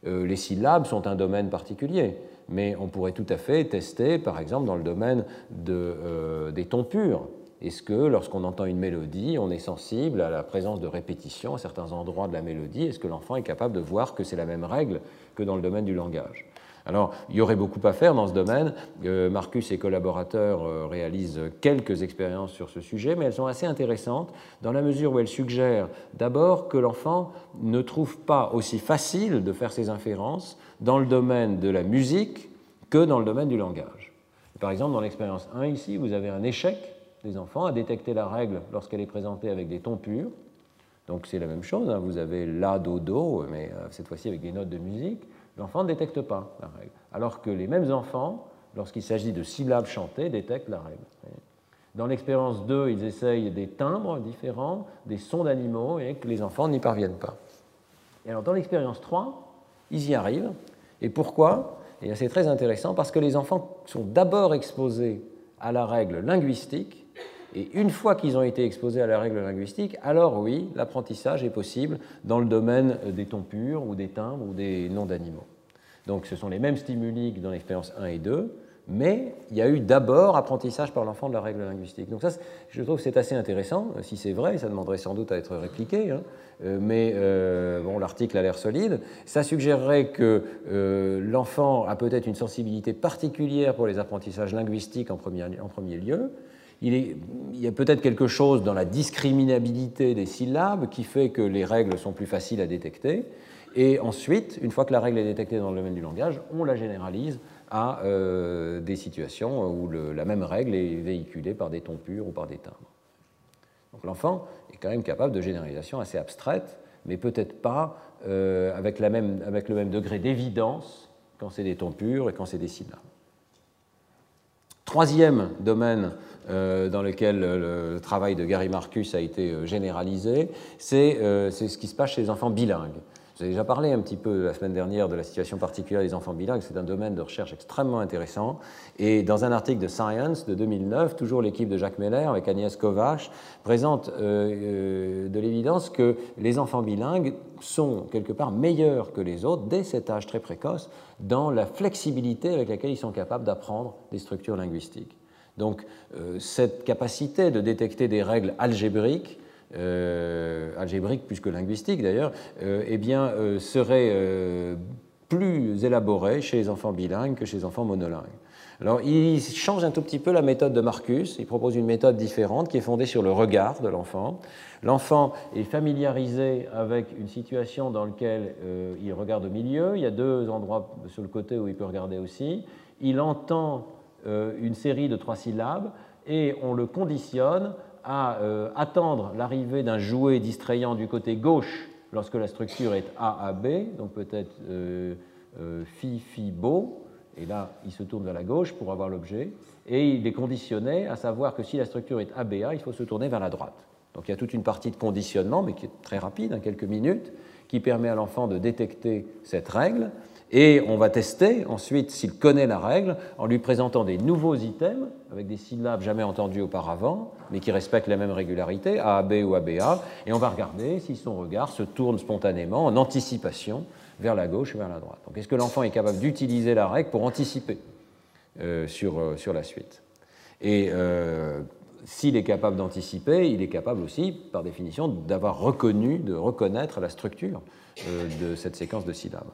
Speaker 2: Les syllabes sont un domaine particulier mais on pourrait tout à fait tester, par exemple, dans le domaine des tons purs. Est-ce que lorsqu'on entend une mélodie, on est sensible à la présence de répétitions à certains endroits de la mélodie? Est-ce que l'enfant est capable de voir que c'est la même règle que dans le domaine du langage? Alors, il y aurait beaucoup à faire dans ce domaine. Euh, Marcus et collaborateurs euh, réalisent quelques expériences sur ce sujet, mais elles sont assez intéressantes dans la mesure où elles suggèrent d'abord que l'enfant ne trouve pas aussi facile de faire ses inférences dans le domaine de la musique que dans le domaine du langage. Par exemple, dans l'expérience 1 ici, vous avez un échec des enfants à détecter la règle lorsqu'elle est présentée avec des tons purs. Donc c'est la même chose, hein. vous avez La, Do, Do, mais euh, cette fois-ci avec des notes de musique. L'enfant ne détecte pas la règle. Alors que les mêmes enfants, lorsqu'il s'agit de syllabes chantées, détectent la règle. Dans l'expérience 2, ils essayent des timbres différents, des sons d'animaux, et que les enfants n'y parviennent pas. Et alors dans l'expérience 3, ils y arrivent. Et pourquoi? Et c'est très intéressant parce que les enfants sont d'abord exposés à la règle linguistique et une fois qu'ils ont été exposés à la règle linguistique, alors oui, l'apprentissage est possible dans le domaine des tons purs ou des timbres ou des noms d'animaux. Donc ce sont les mêmes stimuli que dans l'expérience 1 et 2, mais il y a eu d'abord apprentissage par l'enfant de la règle linguistique. Donc ça, je trouve que c'est assez intéressant. Si c'est vrai, ça demanderait sans doute à être répliqué, hein. euh, mais euh, bon, l'article a l'air solide. Ça suggérerait que euh, l'enfant a peut-être une sensibilité particulière pour les apprentissages linguistiques en premier, en premier lieu, il, y a peut-être quelque chose dans la discriminabilité des syllabes qui fait que les règles sont plus faciles à détecter. Et ensuite, une fois que la règle est détectée dans le domaine du langage, on la généralise à euh, des situations où la même règle est véhiculée par des tons purs ou par des timbres. Donc l'enfant est quand même capable de généralisation assez abstraite, mais peut-être pas euh, avec, le même degré d'évidence quand c'est des tons purs et quand c'est des syllabes. Troisième domaine euh, dans lequel le travail de Gary Marcus a été généralisé, c'est ce qui se passe chez les enfants bilingues. J'ai déjà parlé un petit peu la semaine dernière de la situation particulière des enfants bilingues. C'est un domaine de recherche extrêmement intéressant. Et dans un article de Science de 2009, toujours l'équipe de Jacques Meller avec Agnès Kovacs présente euh, euh, de l'évidence que les enfants bilingues sont quelque part meilleurs que les autres dès cet âge très précoce dans la flexibilité avec laquelle ils sont capables d'apprendre des structures linguistiques. Donc euh, cette capacité de détecter des règles algébriques algébrique plus que linguistique d'ailleurs, euh, eh bien, euh, serait plus élaboré chez les enfants bilingues que chez les enfants monolingues. Alors, il change un tout petit peu la méthode de Marcus. Il propose une méthode différente qui est fondée sur le regard de l'enfant. L'enfant est familiarisé avec une situation dans laquelle il regarde au milieu. Il y a deux endroits sur le côté où il peut regarder aussi. Il entend une série de trois syllabes et on le conditionne à euh, attendre l'arrivée d'un jouet distrayant du côté gauche lorsque la structure est A à B, donc peut-être euh, euh, Fi, Bo, et là il se tourne vers la gauche pour avoir l'objet, et il est conditionné à savoir que si la structure est ABA, il faut se tourner vers la droite. Donc il y a toute une partie de conditionnement, mais qui est très rapide, en quelques minutes, qui permet à l'enfant de détecter cette règle et on va tester ensuite s'il connaît la règle en lui présentant des nouveaux items avec des syllabes jamais entendues auparavant, mais qui respectent la même régularité, AAB ou ABA, et on va regarder si son regard se tourne spontanément en anticipation vers la gauche ou vers la droite. Donc est-ce que l'enfant est capable d'utiliser la règle pour anticiper euh, sur, euh, sur la suite? Et euh, s'il est capable d'anticiper, il est capable aussi, par définition, d'avoir reconnu, de reconnaître la structure de cette séquence de syllabes.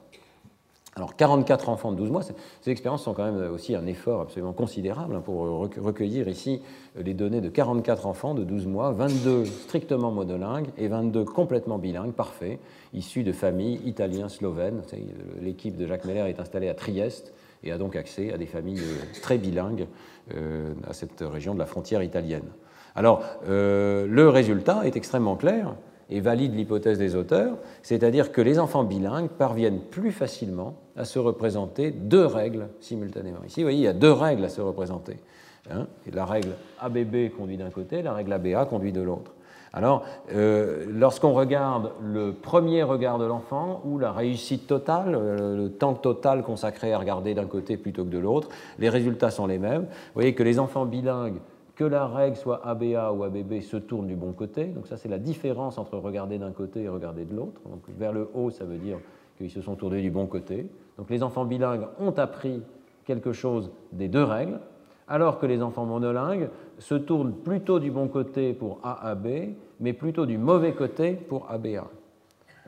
Speaker 2: Alors 44 enfants de 12 mois, ces expériences sont quand même aussi un effort absolument considérable hein, pour recueillir ici euh, les données de 44 enfants de 12 mois, 22 strictement monolingues et 22 complètement bilingues, parfaits, issus de familles italiennes, slovènes. Euh, l'équipe de Jacques Meller est installée à Trieste et a donc accès à des familles euh, très bilingues à cette région de la frontière italienne. Alors, le résultat est extrêmement clair et valide l'hypothèse des auteurs, c'est-à-dire que les enfants bilingues parviennent plus facilement à se représenter deux règles simultanément. Ici, vous voyez, il y a deux règles à se représenter. Hein, la règle ABB conduit d'un côté, la règle ABA conduit de l'autre. Alors, euh, lorsqu'on regarde le premier regard de l'enfant ou la réussite totale, euh, le temps total consacré à regarder d'un côté plutôt que de l'autre, les résultats sont les mêmes. Vous voyez que les enfants bilingues que la règle soit ABA ou ABB se tourne du bon côté. Donc ça, c'est la différence entre regarder d'un côté et regarder de l'autre. Donc vers le haut, ça veut dire qu'ils se sont tournés du bon côté. Donc les enfants bilingues ont appris quelque chose des deux règles, alors que les enfants monolingues se tournent plutôt du bon côté pour AAB, mais plutôt du mauvais côté pour ABA.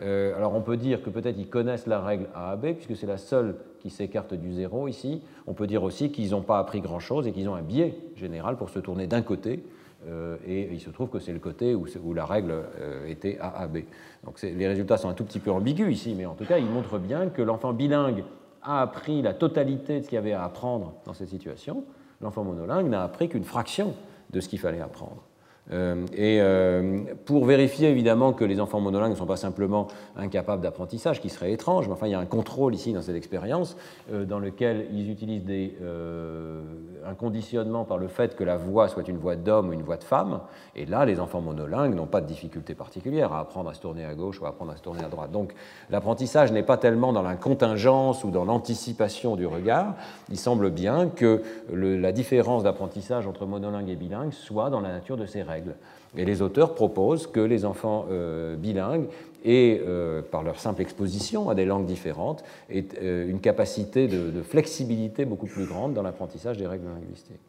Speaker 2: Euh, alors on peut dire que peut-être ils connaissent la règle AAB, puisque c'est la seule qui s'écarte du zéro ici. On peut dire aussi qu'ils n'ont pas appris grand-chose et qu'ils ont un biais général pour se tourner d'un côté, euh, et il se trouve que c'est le côté où, la règle euh, était AAB. Donc les résultats sont un tout petit peu ambigus ici, mais en tout cas, ils montrent bien que l'enfant bilingue a appris la totalité de ce qu'il y avait à apprendre dans cette situation. L'enfant monolingue n'a appris qu'une fraction de ce qu'il fallait apprendre. Euh, et euh, pour vérifier évidemment que les enfants monolingues ne sont pas simplement incapables d'apprentissage, qui serait étrange, mais enfin il y a un contrôle ici dans cette expérience euh, dans lequel ils utilisent un conditionnement par le fait que la voix soit une voix d'homme ou une voix de femme. Et là, les enfants monolingues n'ont pas de difficulté particulière à apprendre à se tourner à gauche ou à apprendre à se tourner à droite. Donc l'apprentissage n'est pas tellement dans la contingence ou dans l'anticipation du regard. Il semble bien que la différence d'apprentissage entre monolingue et bilingue soit dans la nature de ces règles. Et les auteurs proposent que les enfants euh, bilingues aient, euh, par leur simple exposition à des langues différentes, aient euh, une capacité de, flexibilité beaucoup plus grande dans l'apprentissage des règles linguistiques.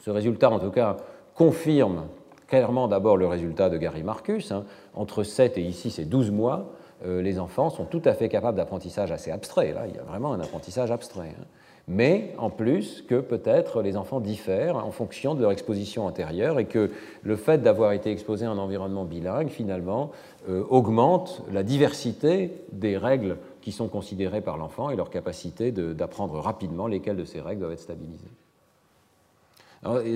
Speaker 2: Ce résultat, en tout cas, confirme clairement d'abord le résultat de Gary Marcus. Hein. Entre 7 et ici, c'est 12 mois, les enfants sont tout à fait capables d'apprentissage assez abstrait. Là, il y a vraiment un apprentissage abstrait. Hein mais en plus que peut-être les enfants diffèrent en fonction de leur exposition antérieure et que le fait d'avoir été exposé à un environnement bilingue, finalement, euh, augmente la diversité des règles qui sont considérées par l'enfant et leur capacité d'apprendre rapidement lesquelles de ces règles doivent être stabilisées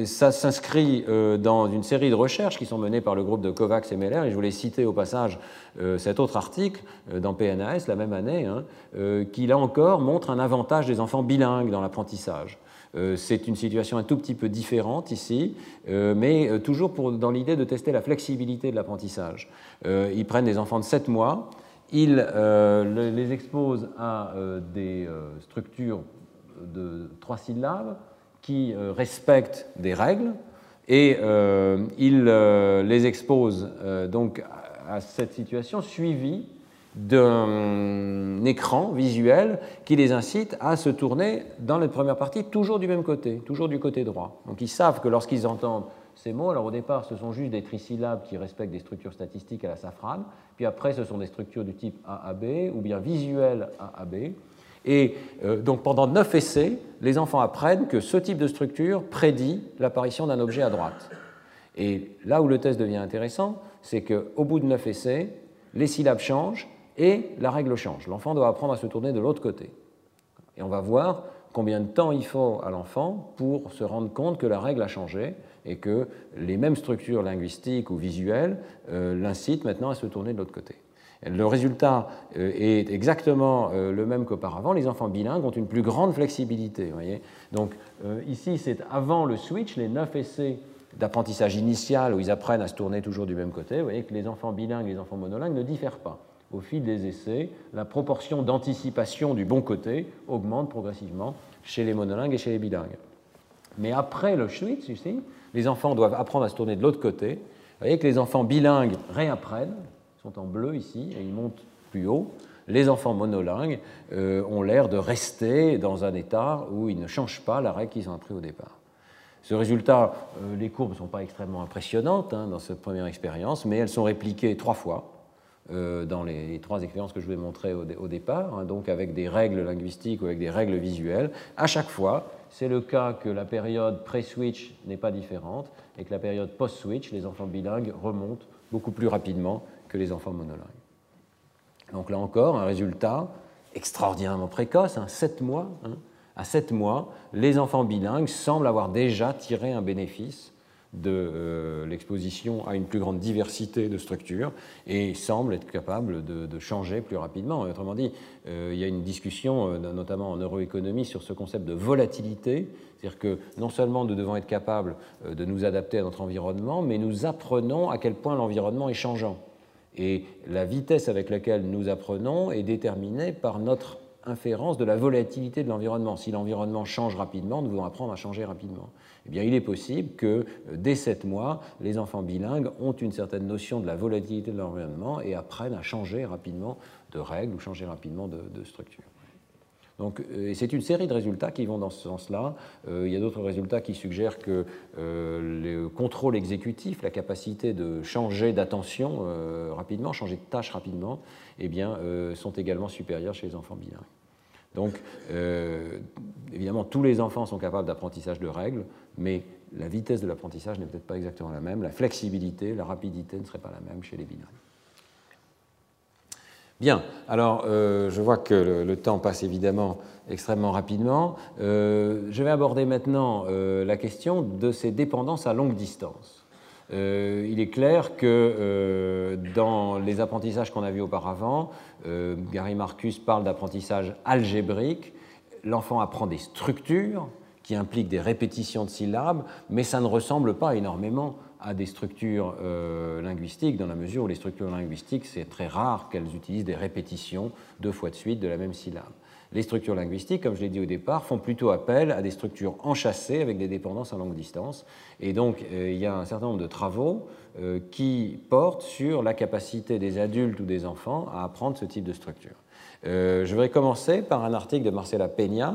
Speaker 2: ça s'inscrit euh, dans une série de recherches qui sont menées par le groupe de Kovacs et Meller, et je voulais citer au passage euh, cet autre article euh, dans PNAS la même année, hein, qui là encore montre un avantage des enfants bilingues dans l'apprentissage. C'est une situation un tout petit peu différente ici, mais toujours dans l'idée de tester la flexibilité de l'apprentissage. Ils prennent des enfants de 7 mois, ils les exposent à des structures de trois syllabes, qui euh, respectent des règles et euh, il euh, les expose donc à cette situation suivie d'un écran visuel qui les incite à se tourner dans la première partie toujours du même côté, toujours du côté droit. Donc ils savent que lorsqu'ils entendent ces mots, alors au départ ce sont juste des trisyllabes qui respectent des structures statistiques à la safrane, puis après ce sont des structures du type AAB ou bien visuelles AAB, et euh, donc pendant neuf essais, les enfants apprennent que ce type de structure prédit l'apparition d'un objet à droite. Et là où le test devient intéressant, c'est qu'au bout de neuf essais, les syllabes changent et la règle change. L'enfant doit apprendre à se tourner de l'autre côté. Et on va voir combien de temps il faut à l'enfant pour se rendre compte que la règle a changé et que les mêmes structures linguistiques ou visuelles euh, l'incitent maintenant à se tourner de l'autre côté. Le résultat euh, est exactement euh, le même qu'auparavant. Les enfants bilingues ont une plus grande flexibilité. Donc euh, ici, c'est avant le switch, les neuf essais d'apprentissage initial où ils apprennent à se tourner toujours du même côté. Vous voyez que les enfants bilingues et les enfants monolingues ne diffèrent pas. Au fil des essais, la proportion d'anticipation du bon côté augmente progressivement chez les monolingues et chez les bilingues. Mais après le switch, ici, les enfants doivent apprendre à se tourner de l'autre côté. Vous voyez que les enfants bilingues réapprennent, sont en bleu ici, et ils montent plus haut. Les enfants monolingues euh, ont l'air de rester dans un état où ils ne changent pas la règle qu'ils ont appris au départ. Ce résultat, euh, les courbes ne sont pas extrêmement impressionnantes hein, dans cette première expérience, mais elles sont répliquées trois fois euh, dans les, trois expériences que je vous ai montrées au, départ, hein, donc avec des règles linguistiques ou avec des règles visuelles. À chaque fois, c'est le cas que la période pré-switch n'est pas différente et que la période post-switch, les enfants bilingues remontent beaucoup plus rapidement que les enfants monolingues. Donc là encore, un résultat extraordinairement précoce, hein, 7 mois. Hein. à 7 mois, les enfants bilingues semblent avoir déjà tiré un bénéfice de euh, l'exposition à une plus grande diversité de structures et semblent être capables de, changer plus rapidement. Autrement dit, euh, il y a une discussion, euh, notamment en neuroéconomie, sur ce concept de volatilité, c'est-à-dire que non seulement nous devons être capables de nous adapter à notre environnement, mais nous apprenons à quel point l'environnement est changeant. Et la vitesse avec laquelle nous apprenons est déterminée par notre inférence de la volatilité de l'environnement. Si l'environnement change rapidement, nous devons apprendre à changer rapidement. Eh bien, il est possible que euh, dès 7 mois, les enfants bilingues ont une certaine notion de la volatilité de l'environnement et apprennent à changer rapidement de règles ou changer rapidement de, de structure. Donc, euh, c'est une série de résultats qui vont dans ce sens-là. Euh, il y a d'autres résultats qui suggèrent que le contrôle exécutif, la capacité de changer d'attention rapidement, changer de tâche rapidement, eh sont également supérieurs chez les enfants bilingues. Donc, évidemment, tous les enfants sont capables d'apprentissage de règles, mais la vitesse de l'apprentissage n'est peut-être pas exactement la même, la flexibilité, la rapidité ne serait pas la même chez les bilingues. Bien, alors euh, je vois que le, temps passe évidemment extrêmement rapidement. Euh, je vais aborder maintenant euh, la question de ces dépendances à longue distance. il est clair que dans les apprentissages qu'on a vus auparavant, Gary Marcus parle d'apprentissage algébrique, l'enfant apprend des structures qui impliquent des répétitions de syllabes, mais ça ne ressemble pas énormément à des structures euh, linguistiques, dans la mesure où les structures linguistiques, c'est très rare qu'elles utilisent des répétitions deux fois de suite de la même syllabe. Les structures linguistiques, comme je l'ai dit au départ, font plutôt appel à des structures enchâssées avec des dépendances à longue distance. Et donc, euh, il y a un certain nombre de travaux euh, qui portent sur la capacité des adultes ou des enfants à apprendre ce type de structure. Je vais commencer par un article de Marcela Peña,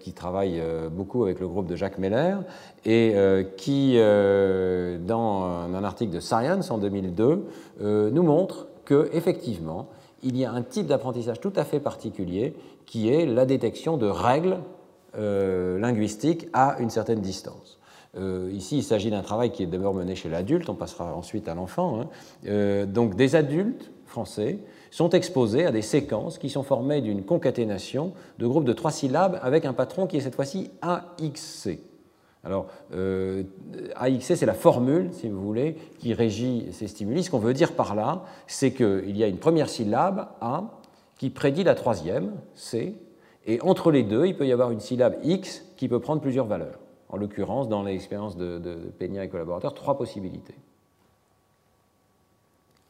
Speaker 2: qui travaille beaucoup avec le groupe de Jacques Meller, et euh, qui, euh, dans un article de Science en 2002, euh, nous montre qu'effectivement, il y a un type d'apprentissage tout à fait particulier qui est la détection de règles linguistiques à une certaine distance. ici, il s'agit d'un travail qui est d'abord mené chez l'adulte, on passera ensuite à l'enfant. Hein. donc, des adultes français sont exposés à des séquences qui sont formées d'une concaténation de groupes de trois syllabes avec un patron qui est cette fois-ci AXC. Alors, euh, AXC, c'est la formule, si vous voulez, qui régit ces stimuli. Ce qu'on veut dire par là, c'est qu'il y a une première syllabe, A, qui prédit la troisième, C, et entre les deux, il peut y avoir une syllabe X qui peut prendre plusieurs valeurs. En l'occurrence, dans l'expérience de, de, Peña et collaborateurs, trois possibilités.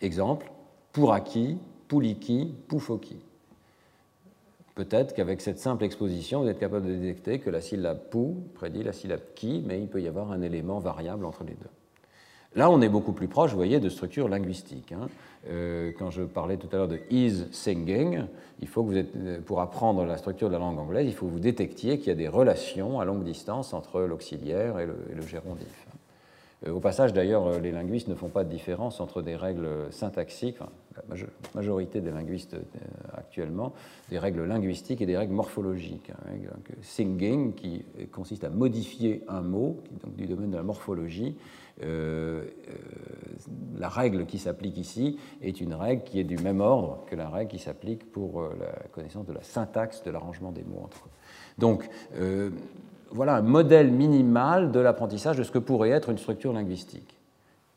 Speaker 2: Exemple, Pouraki, Pouliki, Poufoki. Peut-être qu'avec cette simple exposition, vous êtes capable de détecter que la syllabe pou prédit la syllabe qui, mais il peut y avoir un élément variable entre les deux. Là, on est beaucoup plus proche, vous voyez, de structures linguistiques. Hein. Euh, quand je parlais tout à l'heure de is singing, il faut que vous êtes, euh, pour apprendre la structure de la langue anglaise, il faut que vous détectiez qu'il y a des relations à longue distance entre l'auxiliaire et, et le, gérondif. Euh, au passage, d'ailleurs, euh, les linguistes ne font pas de différence entre des règles syntaxiques, la majorité des linguistes euh, actuellement, des règles linguistiques et des règles morphologiques. Hein, singing, qui consiste à modifier un mot, donc du domaine de la morphologie. la règle qui s'applique ici est une règle qui est du même ordre que la règle qui s'applique pour la connaissance de la syntaxe de l'arrangement des mots entre eux. Donc, voilà un modèle minimal de l'apprentissage de ce que pourrait être une structure linguistique.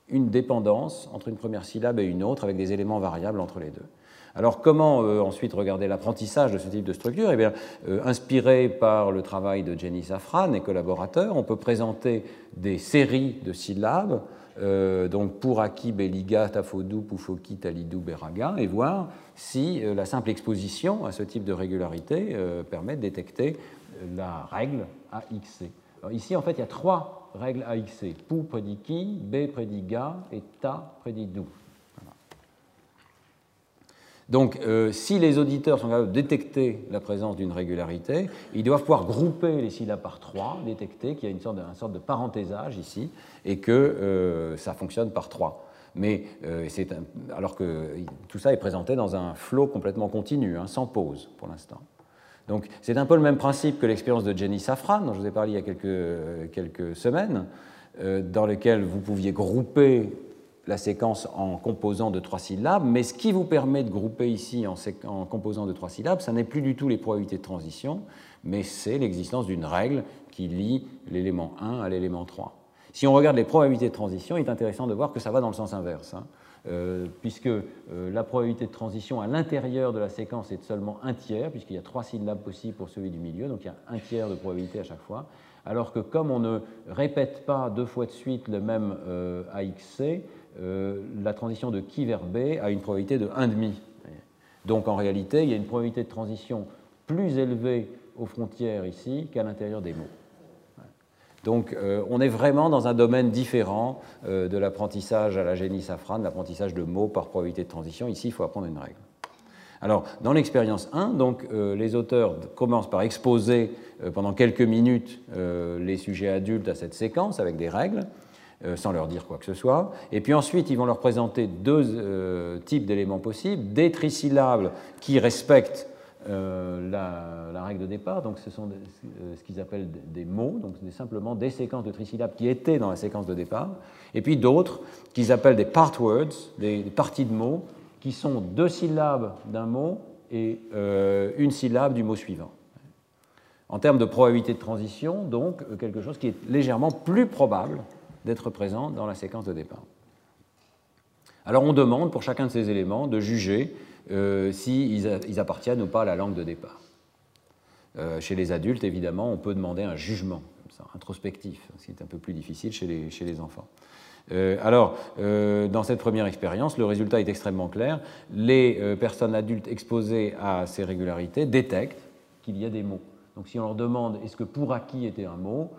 Speaker 2: Une dépendance entre une première syllabe et une autre avec des éléments variables entre les deux. Alors comment euh, ensuite regarder l'apprentissage de ce type de structure? Eh bien, euh, inspiré par le travail de Jenny Safran et collaborateurs, on peut présenter des séries de syllabes, euh, donc pour Aki, Beliga, Tafodou, Poufoki, Talidou, Beraga, et voir si la simple exposition à ce type de régularité permet de détecter la règle AXC. Alors ici, en fait, il y a trois règles AXC. Pou prédit qui, B prédit ga et Ta prédit dou. Donc, euh, si les auditeurs sont capables de détecter la présence d'une régularité, ils doivent pouvoir grouper les syllabes par trois, détecter qu'il y a une sorte de, parenthésage ici, et que euh, ça fonctionne par trois. Mais euh, alors que tout ça est présenté dans un flot complètement continu, hein, sans pause pour l'instant. Donc c'est un peu le même principe que l'expérience de Jenny Safran, dont je vous ai parlé il y a quelques, semaines, euh, dans lequel vous pouviez grouper la séquence en composant de trois syllabes, mais ce qui vous permet de grouper ici en, en composant de trois syllabes, ça n'est plus du tout les probabilités de transition, mais c'est l'existence d'une règle qui lie l'élément 1 à l'élément 3. Si on regarde les probabilités de transition, il est intéressant de voir que ça va dans le sens inverse. Hein. Euh, puisque euh, la probabilité de transition à l'intérieur de la séquence est de seulement un tiers, puisqu'il y a trois syllabes possibles pour celui du milieu, donc il y a un tiers de probabilité à chaque fois, alors que comme on ne répète pas deux fois de suite le même euh, AXC, la transition de qui vers B a une probabilité de 1,5. Donc en réalité, il y a une probabilité de transition plus élevée aux frontières ici qu'à l'intérieur des mots. Donc euh, on est vraiment dans un domaine différent euh, de l'apprentissage à la génie safrane, l'apprentissage de mots par probabilité de transition. Ici, il faut apprendre une règle. Alors, dans l'expérience 1, donc, les auteurs commencent par exposer pendant quelques minutes les sujets adultes à cette séquence avec des règles. Euh, sans leur dire quoi que ce soit. Et puis ensuite, ils vont leur présenter deux euh, types d'éléments possibles, des trisyllabes qui respectent euh, la, règle de départ, donc ce sont ce qu'ils appellent des mots, donc c'est simplement des séquences de trisyllabes qui étaient dans la séquence de départ, et puis d'autres qu'ils appellent des part words, des, parties de mots, qui sont deux syllabes d'un mot et une syllabe du mot suivant. En termes de probabilité de transition, donc quelque chose qui est légèrement plus probable d'être présent dans la séquence de départ. Alors on demande pour chacun de ces éléments de juger euh, s'ils appartiennent ou pas à la langue de départ. Euh, chez les adultes, évidemment, on peut demander un jugement introspectif, ce qui est un peu plus difficile chez les, enfants. Euh, alors, dans cette première expérience, le résultat est extrêmement clair. Les personnes adultes exposées à ces régularités détectent qu'il y a des mots. Donc si on leur demande est-ce que pour acquis était un mot,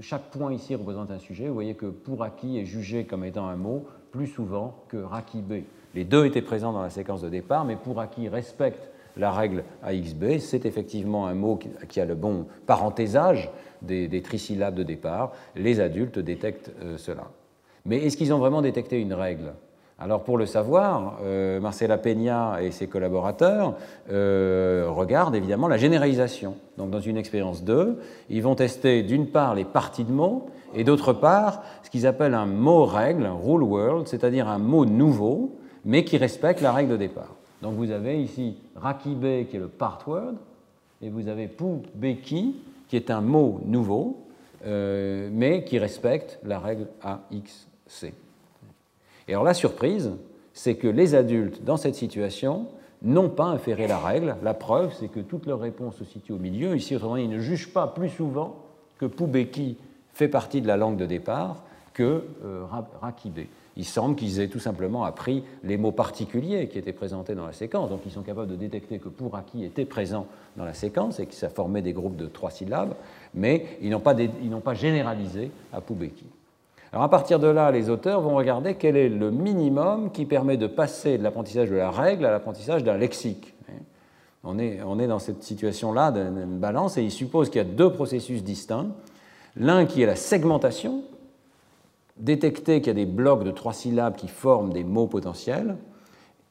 Speaker 2: chaque point ici représente un sujet. Vous voyez que pour acquis est jugé comme étant un mot plus souvent que rakibé. Les deux étaient présents dans la séquence de départ, mais pour acquis respecte la règle AXB. C'est effectivement un mot qui a le bon parenthésage des, trisyllabes de départ. Les adultes détectent euh, cela. Mais est-ce qu'ils ont vraiment détecté une règle? Alors pour le savoir, euh, Marcela Peña et ses collaborateurs euh, regardent évidemment la généralisation. Donc dans une expérience 2, ils vont tester d'une part les parties de mots et d'autre part ce qu'ils appellent un mot règle, un rule world, c'est-à-dire un mot nouveau mais qui respecte la règle de départ. Donc vous avez ici rakibe qui est le part word et vous avez beki qui est un mot nouveau euh, mais qui respecte la règle AXC. Et alors la surprise, c'est que les adultes, dans cette situation, n'ont pas inféré la règle. La preuve, c'est que toutes leurs réponses se situent au milieu. Ici, autrement dit, ils ne jugent pas plus souvent que Poubeki fait partie de la langue de départ que euh, Rakibé. Il semble qu'ils aient tout simplement appris les mots particuliers qui étaient présentés dans la séquence. Donc ils sont capables de détecter que Pouraki était présent dans la séquence et que ça formait des groupes de trois syllabes, mais ils n'ont pas, pas, généralisé à Poubeki. Alors à partir de là, les auteurs vont regarder quel est le minimum qui permet de passer de l'apprentissage de la règle à l'apprentissage d'un lexique. On est, on est dans cette situation-là d'une balance et ils supposent qu'il y a deux processus distincts. L'un qui est la segmentation, détecter qu'il y a des blocs de trois syllabes qui forment des mots potentiels,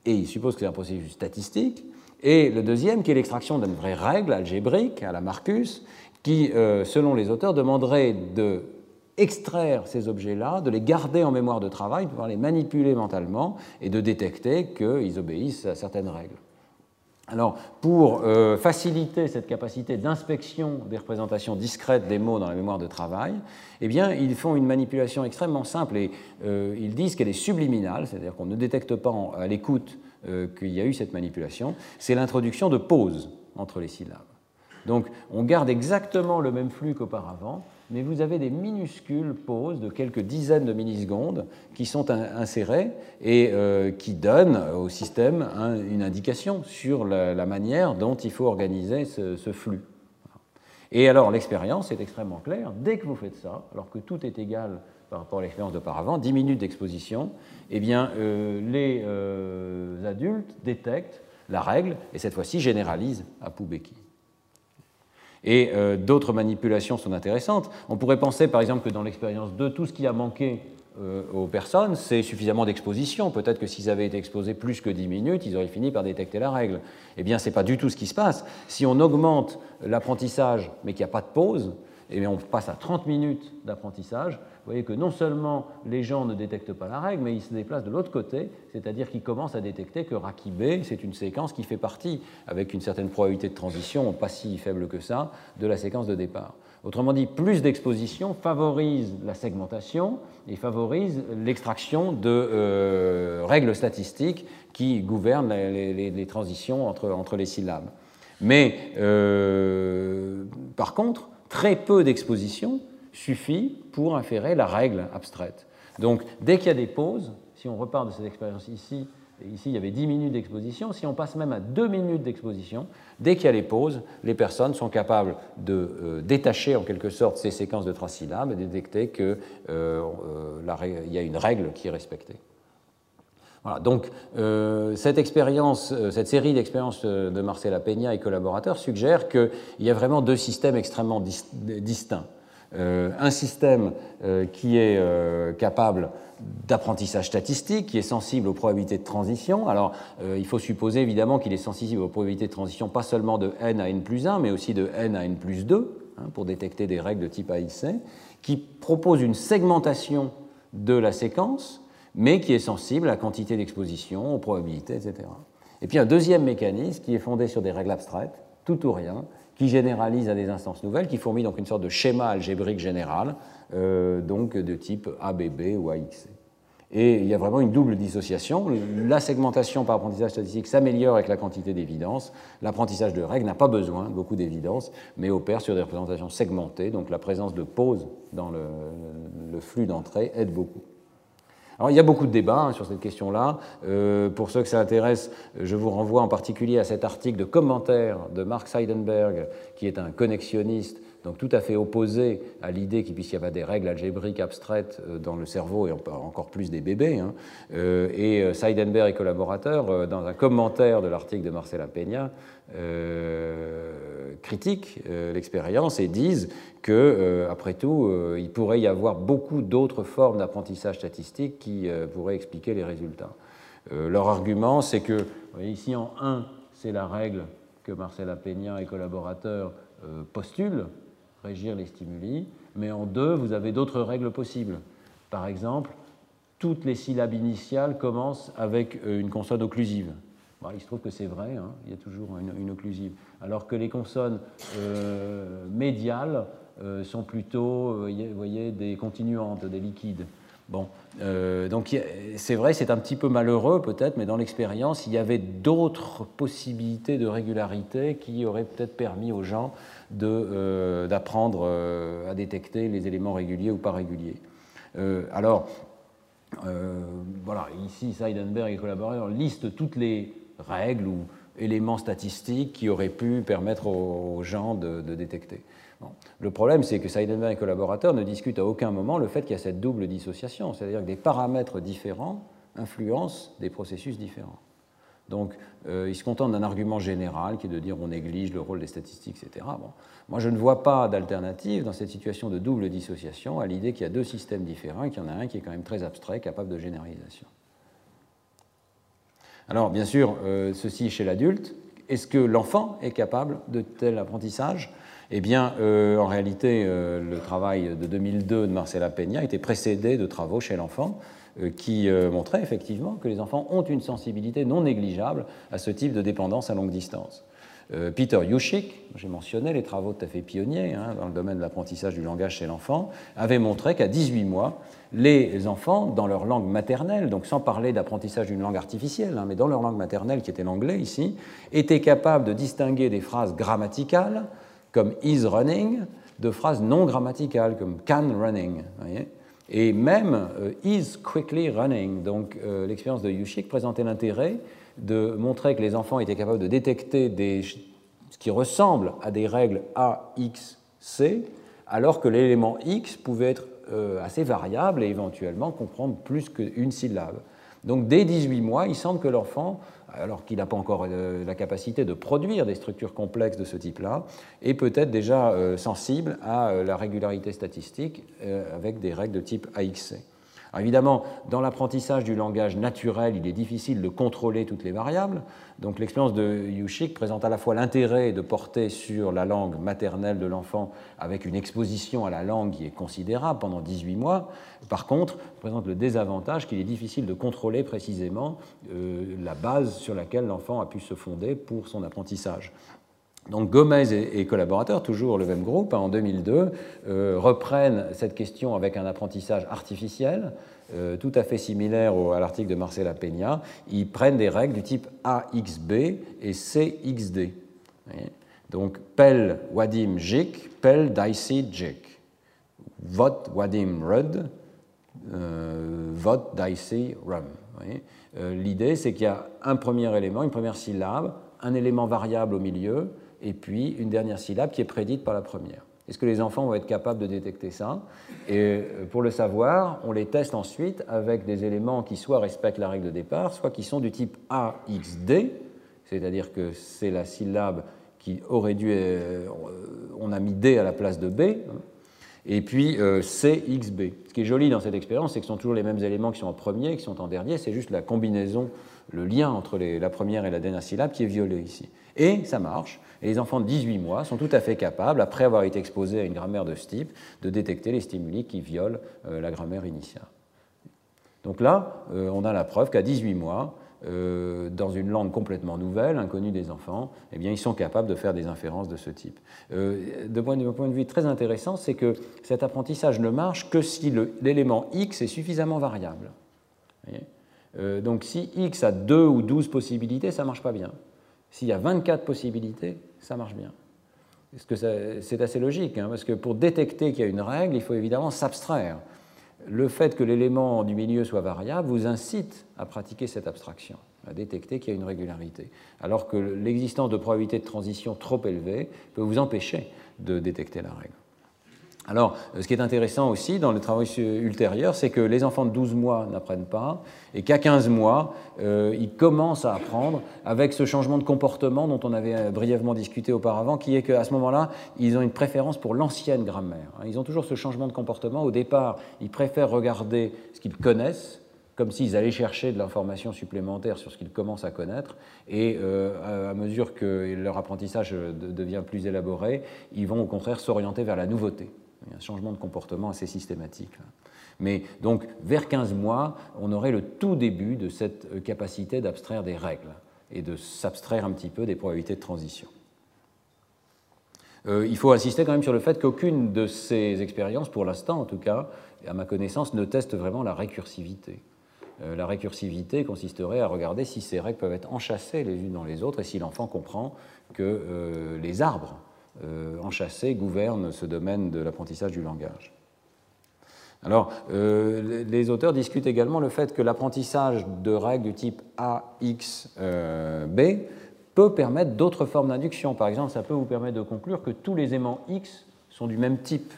Speaker 2: et ils supposent que c'est un processus statistique. Et le deuxième qui est l'extraction d'une vraie règle algébrique à la Marcus, qui, euh, selon les auteurs, demanderait de extraire ces objets-là, de les garder en mémoire de travail, de pouvoir les manipuler mentalement et de détecter qu'ils obéissent à certaines règles. Alors, pour euh, faciliter cette capacité d'inspection des représentations discrètes des mots dans la mémoire de travail, eh bien, ils font une manipulation extrêmement simple et euh, ils disent qu'elle est subliminale, c'est-à-dire qu'on ne détecte pas à l'écoute euh, qu'il y a eu cette manipulation. C'est l'introduction de pauses entre les syllabes. Donc, on garde exactement le même flux qu'auparavant, mais vous avez des minuscules pauses de quelques dizaines de millisecondes qui sont insérées et euh, qui donnent au système une indication sur la, manière dont il faut organiser ce, flux. Et alors l'expérience est extrêmement claire. Dès que vous faites ça, alors que tout est égal par rapport à l'expérience d'auparavant, 10 minutes d'exposition, eh bien, euh, les euh, adultes détectent la règle et cette fois-ci généralisent à Poubeki. Et euh, d'autres manipulations sont intéressantes. On pourrait penser par exemple que dans l'expérience 2, tout ce qui a manqué euh, aux personnes, c'est suffisamment d'exposition. Peut-être que s'ils avaient été exposés plus que 10 minutes, ils auraient fini par détecter la règle. Eh bien, ce n'est pas du tout ce qui se passe. Si on augmente l'apprentissage, mais qu'il n'y a pas de pause, eh on passe à 30 minutes d'apprentissage, vous voyez que non seulement les gens ne détectent pas la règle, mais ils se déplacent de l'autre côté, c'est-à-dire qu'ils commencent à détecter que Rakibé, c'est une séquence qui fait partie, avec une certaine probabilité de transition, pas si faible que ça, de la séquence de départ. Autrement dit, plus d'exposition favorise la segmentation et favorise l'extraction de euh, règles statistiques qui gouvernent les, transitions entre, les syllabes. Mais euh, par contre, très peu d'exposition suffit pour inférer la règle abstraite. Donc, dès qu'il y a des pauses, si on repart de cette expérience ici, ici il y avait 10 minutes d'exposition, si on passe même à 2 minutes d'exposition, dès qu'il y a les pauses, les personnes sont capables de euh, détacher en quelque sorte ces séquences de trois syllabes et détecter qu'il euh, euh, y a une règle qui est respectée. Voilà, donc cette expérience, cette série d'expériences de Marcela Peña et collaborateurs suggère qu'il y a vraiment deux systèmes extrêmement distincts. Un système qui est capable d'apprentissage statistique qui est sensible aux probabilités de transition. Alors, euh, il faut supposer évidemment qu'il est sensible aux probabilités de transition pas seulement de n à n plus 1, mais aussi de n à n plus 2, hein, pour détecter des règles de type AIC, qui propose une segmentation de la séquence, mais qui est sensible à la quantité d'exposition, aux probabilités, etc. Et puis un deuxième mécanisme qui est fondé sur des règles abstraites, tout ou rien, qui généralise à des instances nouvelles, qui fournit donc une sorte de schéma algébrique général, euh, donc de type ABB ou AXC. Et il y a vraiment une double dissociation. La segmentation par apprentissage statistique s'améliore avec la quantité d'évidence. L'apprentissage de règles n'a pas besoin de beaucoup d'évidence, mais opère sur des représentations segmentées. Donc la présence de pauses dans le, le flux d'entrée aide beaucoup. Il y a beaucoup de débats hein, sur cette question-là. Euh, pour ceux que ça intéresse, je vous renvoie en particulier à cet article de commentaire de Mark Seidenberg, qui est un connexionniste donc tout à fait opposé à l'idée qu'il puisse y avoir des règles algébriques abstraites euh, dans le cerveau et encore plus des bébés. Hein. Euh, et euh, Seidenberg et collaborateurs, dans un commentaire de l'article de Marcela Peña, critiquent l'expérience et disent que, après tout, il pourrait y avoir beaucoup d'autres formes d'apprentissage statistique qui pourraient expliquer les résultats. leur argument, c'est que, ici en 1, c'est la règle que Marcela Peña et collaborateurs postulent, régir les stimuli, mais en deux, vous avez d'autres règles possibles. Par exemple, toutes les syllabes initiales commencent avec euh, une consonne occlusive. il se trouve que c'est vrai, hein, il y a toujours une, occlusive. Alors que les consonnes euh, médiales euh, sont plutôt, voyez, des continuantes, des liquides. Bon, donc c'est vrai, c'est un petit peu malheureux peut-être, mais dans l'expérience, il y avait d'autres possibilités de régularité qui auraient peut-être permis aux gens euh, d'apprendre euh, à détecter les éléments réguliers ou pas réguliers. Euh, alors, voilà, ici, Seidenberg et collaborateurs listent toutes les règles ou éléments statistiques qui auraient pu permettre aux, gens de, détecter. Le problème, c'est que Seidenberg et collaborateurs ne discutent à aucun moment le fait qu'il y a cette double dissociation, c'est-à-dire que des paramètres différents influencent des processus différents. Donc, euh, il se contente d'un argument général qui est de dire on néglige le rôle des statistiques, etc. Bon. Moi, je ne vois pas d'alternative dans cette situation de double dissociation à l'idée qu'il y a deux systèmes différents et qu'il y en a un qui est quand même très abstrait, capable de généralisation. Alors, bien sûr, euh, ceci chez l'adulte. Est-ce que l'enfant est capable de tel apprentissage? Eh bien, euh, en réalité, le travail de 2002 de Marcela Peña était précédé de travaux chez l'enfant euh, qui euh, montrait effectivement que les enfants ont une sensibilité non négligeable à ce type de dépendance à longue distance. Euh, Peter Yushik, j'ai mentionné les travaux tout à fait pionniers hein, dans le domaine de l'apprentissage du langage chez l'enfant, avait montré qu'à 18 mois, les enfants, dans leur langue maternelle, donc sans parler d'apprentissage d'une langue artificielle, hein, mais dans leur langue maternelle qui était l'anglais ici, étaient capables de distinguer des phrases grammaticales comme is running de phrases non grammaticales comme can running. Et même euh, is quickly running. Donc euh, l'expérience de Yushik présentait l'intérêt de montrer que les enfants étaient capables de détecter ce qui ressemble à des règles A, X, C, alors que l'élément X pouvait être euh, assez variable et éventuellement comprendre plus qu'une syllabe. Donc dès 18 mois, il semble que l'enfant alors qu'il n'a pas encore euh, la capacité de produire des structures complexes de ce type-là, est peut-être déjà euh, sensible à euh, la régularité statistique avec des règles de type AXC évidemment, dans l'apprentissage du langage naturel, il est difficile de contrôler toutes les variables. Donc l'expérience de Yushik présente à la fois l'intérêt de porter sur la langue maternelle de l'enfant avec une exposition à la langue qui est considérable pendant 18 mois. Par contre, présente le désavantage qu'il est difficile de contrôler précisément euh, la base sur laquelle l'enfant a pu se fonder pour son apprentissage. Donc Gomez et, collaborateurs, toujours le même groupe, hein, en 2002, euh, reprennent cette question avec un apprentissage artificiel, euh, tout à fait similaire à l'article de Marcela Peña. Ils prennent des règles du type AXB et CXD. Donc Pel Wadim Jik, Pel Dicey Jik. Vot Wadim Rud, euh, Vot Dicey Rum. L'idée, c'est qu'il y a un premier élément, une première syllabe, un élément variable au milieu, et puis une dernière syllabe qui est prédite par la première. Est-ce que les enfants vont être capables de détecter ça? Et euh, pour le savoir, on les teste ensuite avec des éléments qui soit respectent la règle de départ, soit qui sont du type AXD, c'est-à-dire que c'est la syllabe qui aurait dû... Euh, on a mis D à la place de B, hein. et puis euh, CXB. Ce qui est joli dans cette expérience, c'est que ce sont toujours les mêmes éléments qui sont en premier, qui sont en dernier, c'est juste la combinaison, le lien entre la première et la dernière syllabe qui est violé ici. Et ça marche. Et les enfants de 18 mois sont tout à fait capables, après avoir été exposés à une grammaire de ce type, de détecter les stimuli qui violent euh, la grammaire initiale. Donc là, euh, on a la preuve qu'à 18 mois, euh, dans une langue complètement nouvelle, inconnue des enfants, eh bien, ils sont capables de faire des inférences de ce type. de, point de, point de vue très intéressant, c'est que cet apprentissage ne marche que si l'élément x est suffisamment variable. Donc si x a 2 ou 12 possibilités, ça ne marche pas bien. S'il y a 24 possibilités, ça marche bien. C'est assez logique, hein, parce que pour détecter qu'il y a une règle, il faut évidemment s'abstraire. Le fait que l'élément du milieu soit variable vous incite à pratiquer cette abstraction, à détecter qu'il y a une régularité, alors que l'existence de probabilités de transition trop élevées peut vous empêcher de détecter la règle. Alors, ce qui est intéressant aussi dans les travaux ultérieurs, c'est que les enfants de 12 mois n'apprennent pas et qu'à 15 mois, euh, ils commencent à apprendre avec ce changement de comportement dont on avait euh, brièvement discuté auparavant, qui est qu'à ce moment-là, ils ont une préférence pour l'ancienne grammaire. Hein. Ils ont toujours ce changement de comportement. Au départ, ils préfèrent regarder ce qu'ils connaissent, comme s'ils allaient chercher de l'information supplémentaire sur ce qu'ils commencent à connaître, et euh, à mesure que leur apprentissage devient plus élaboré, ils vont au contraire s'orienter vers la nouveauté. Il y a un changement de comportement assez systématique. Mais donc, vers 15 mois, on aurait le tout début de cette euh, capacité d'abstraire des règles et de s'abstraire un petit peu des probabilités de transition. Euh, il faut insister quand même sur le fait qu'aucune de ces expériences, pour l'instant en tout cas, à ma connaissance, ne teste vraiment la récursivité. Euh, la récursivité consisterait à regarder si ces règles peuvent être enchâssées les unes dans les autres et si l'enfant comprend que les arbres euh, enchâssés gouvernent ce domaine de l'apprentissage du langage. Alors, euh, les auteurs discutent également le fait que l'apprentissage de règles du type AXB euh, peut permettre d'autres formes d'induction. Par exemple, ça peut vous permettre de conclure que tous les aimants X sont du même type.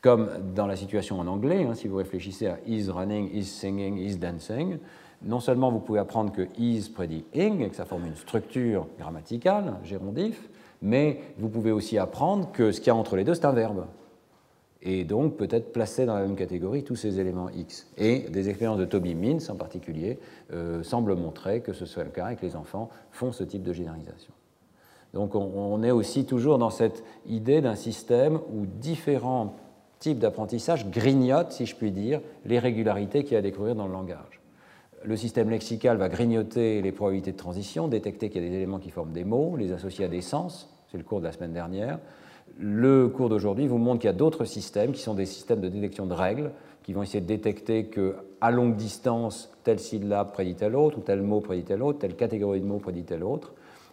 Speaker 2: Comme dans la situation en anglais, hein, si vous réfléchissez à is running, is singing, is dancing, non seulement vous pouvez apprendre que is prédit ing et que ça forme une structure grammaticale, gérondif, mais vous pouvez aussi apprendre que ce qu'il y a entre les deux, c'est un verbe. Et donc peut-être placer dans la même catégorie tous ces éléments X. Et des expériences de Toby Mintz en particulier euh, semblent montrer que ce soit le cas et que les enfants font ce type de généralisation. Donc on, est aussi toujours dans cette idée d'un système où différents types d'apprentissage grignotent, si je puis dire, les régularités qu'il y a à découvrir dans le langage. Le système lexical va grignoter les probabilités de transition, détecter qu'il y a des éléments qui forment des mots, les associer à des sens, c'est le cours de la semaine dernière. Le cours d'aujourd'hui vous montre qu'il y a d'autres systèmes qui sont des systèmes de détection de règles, qui vont essayer de détecter qu'à longue distance, telle syllabe prédit telle autre, ou tel mot prédit tel autre, telle catégorie de mots prédit telle autre.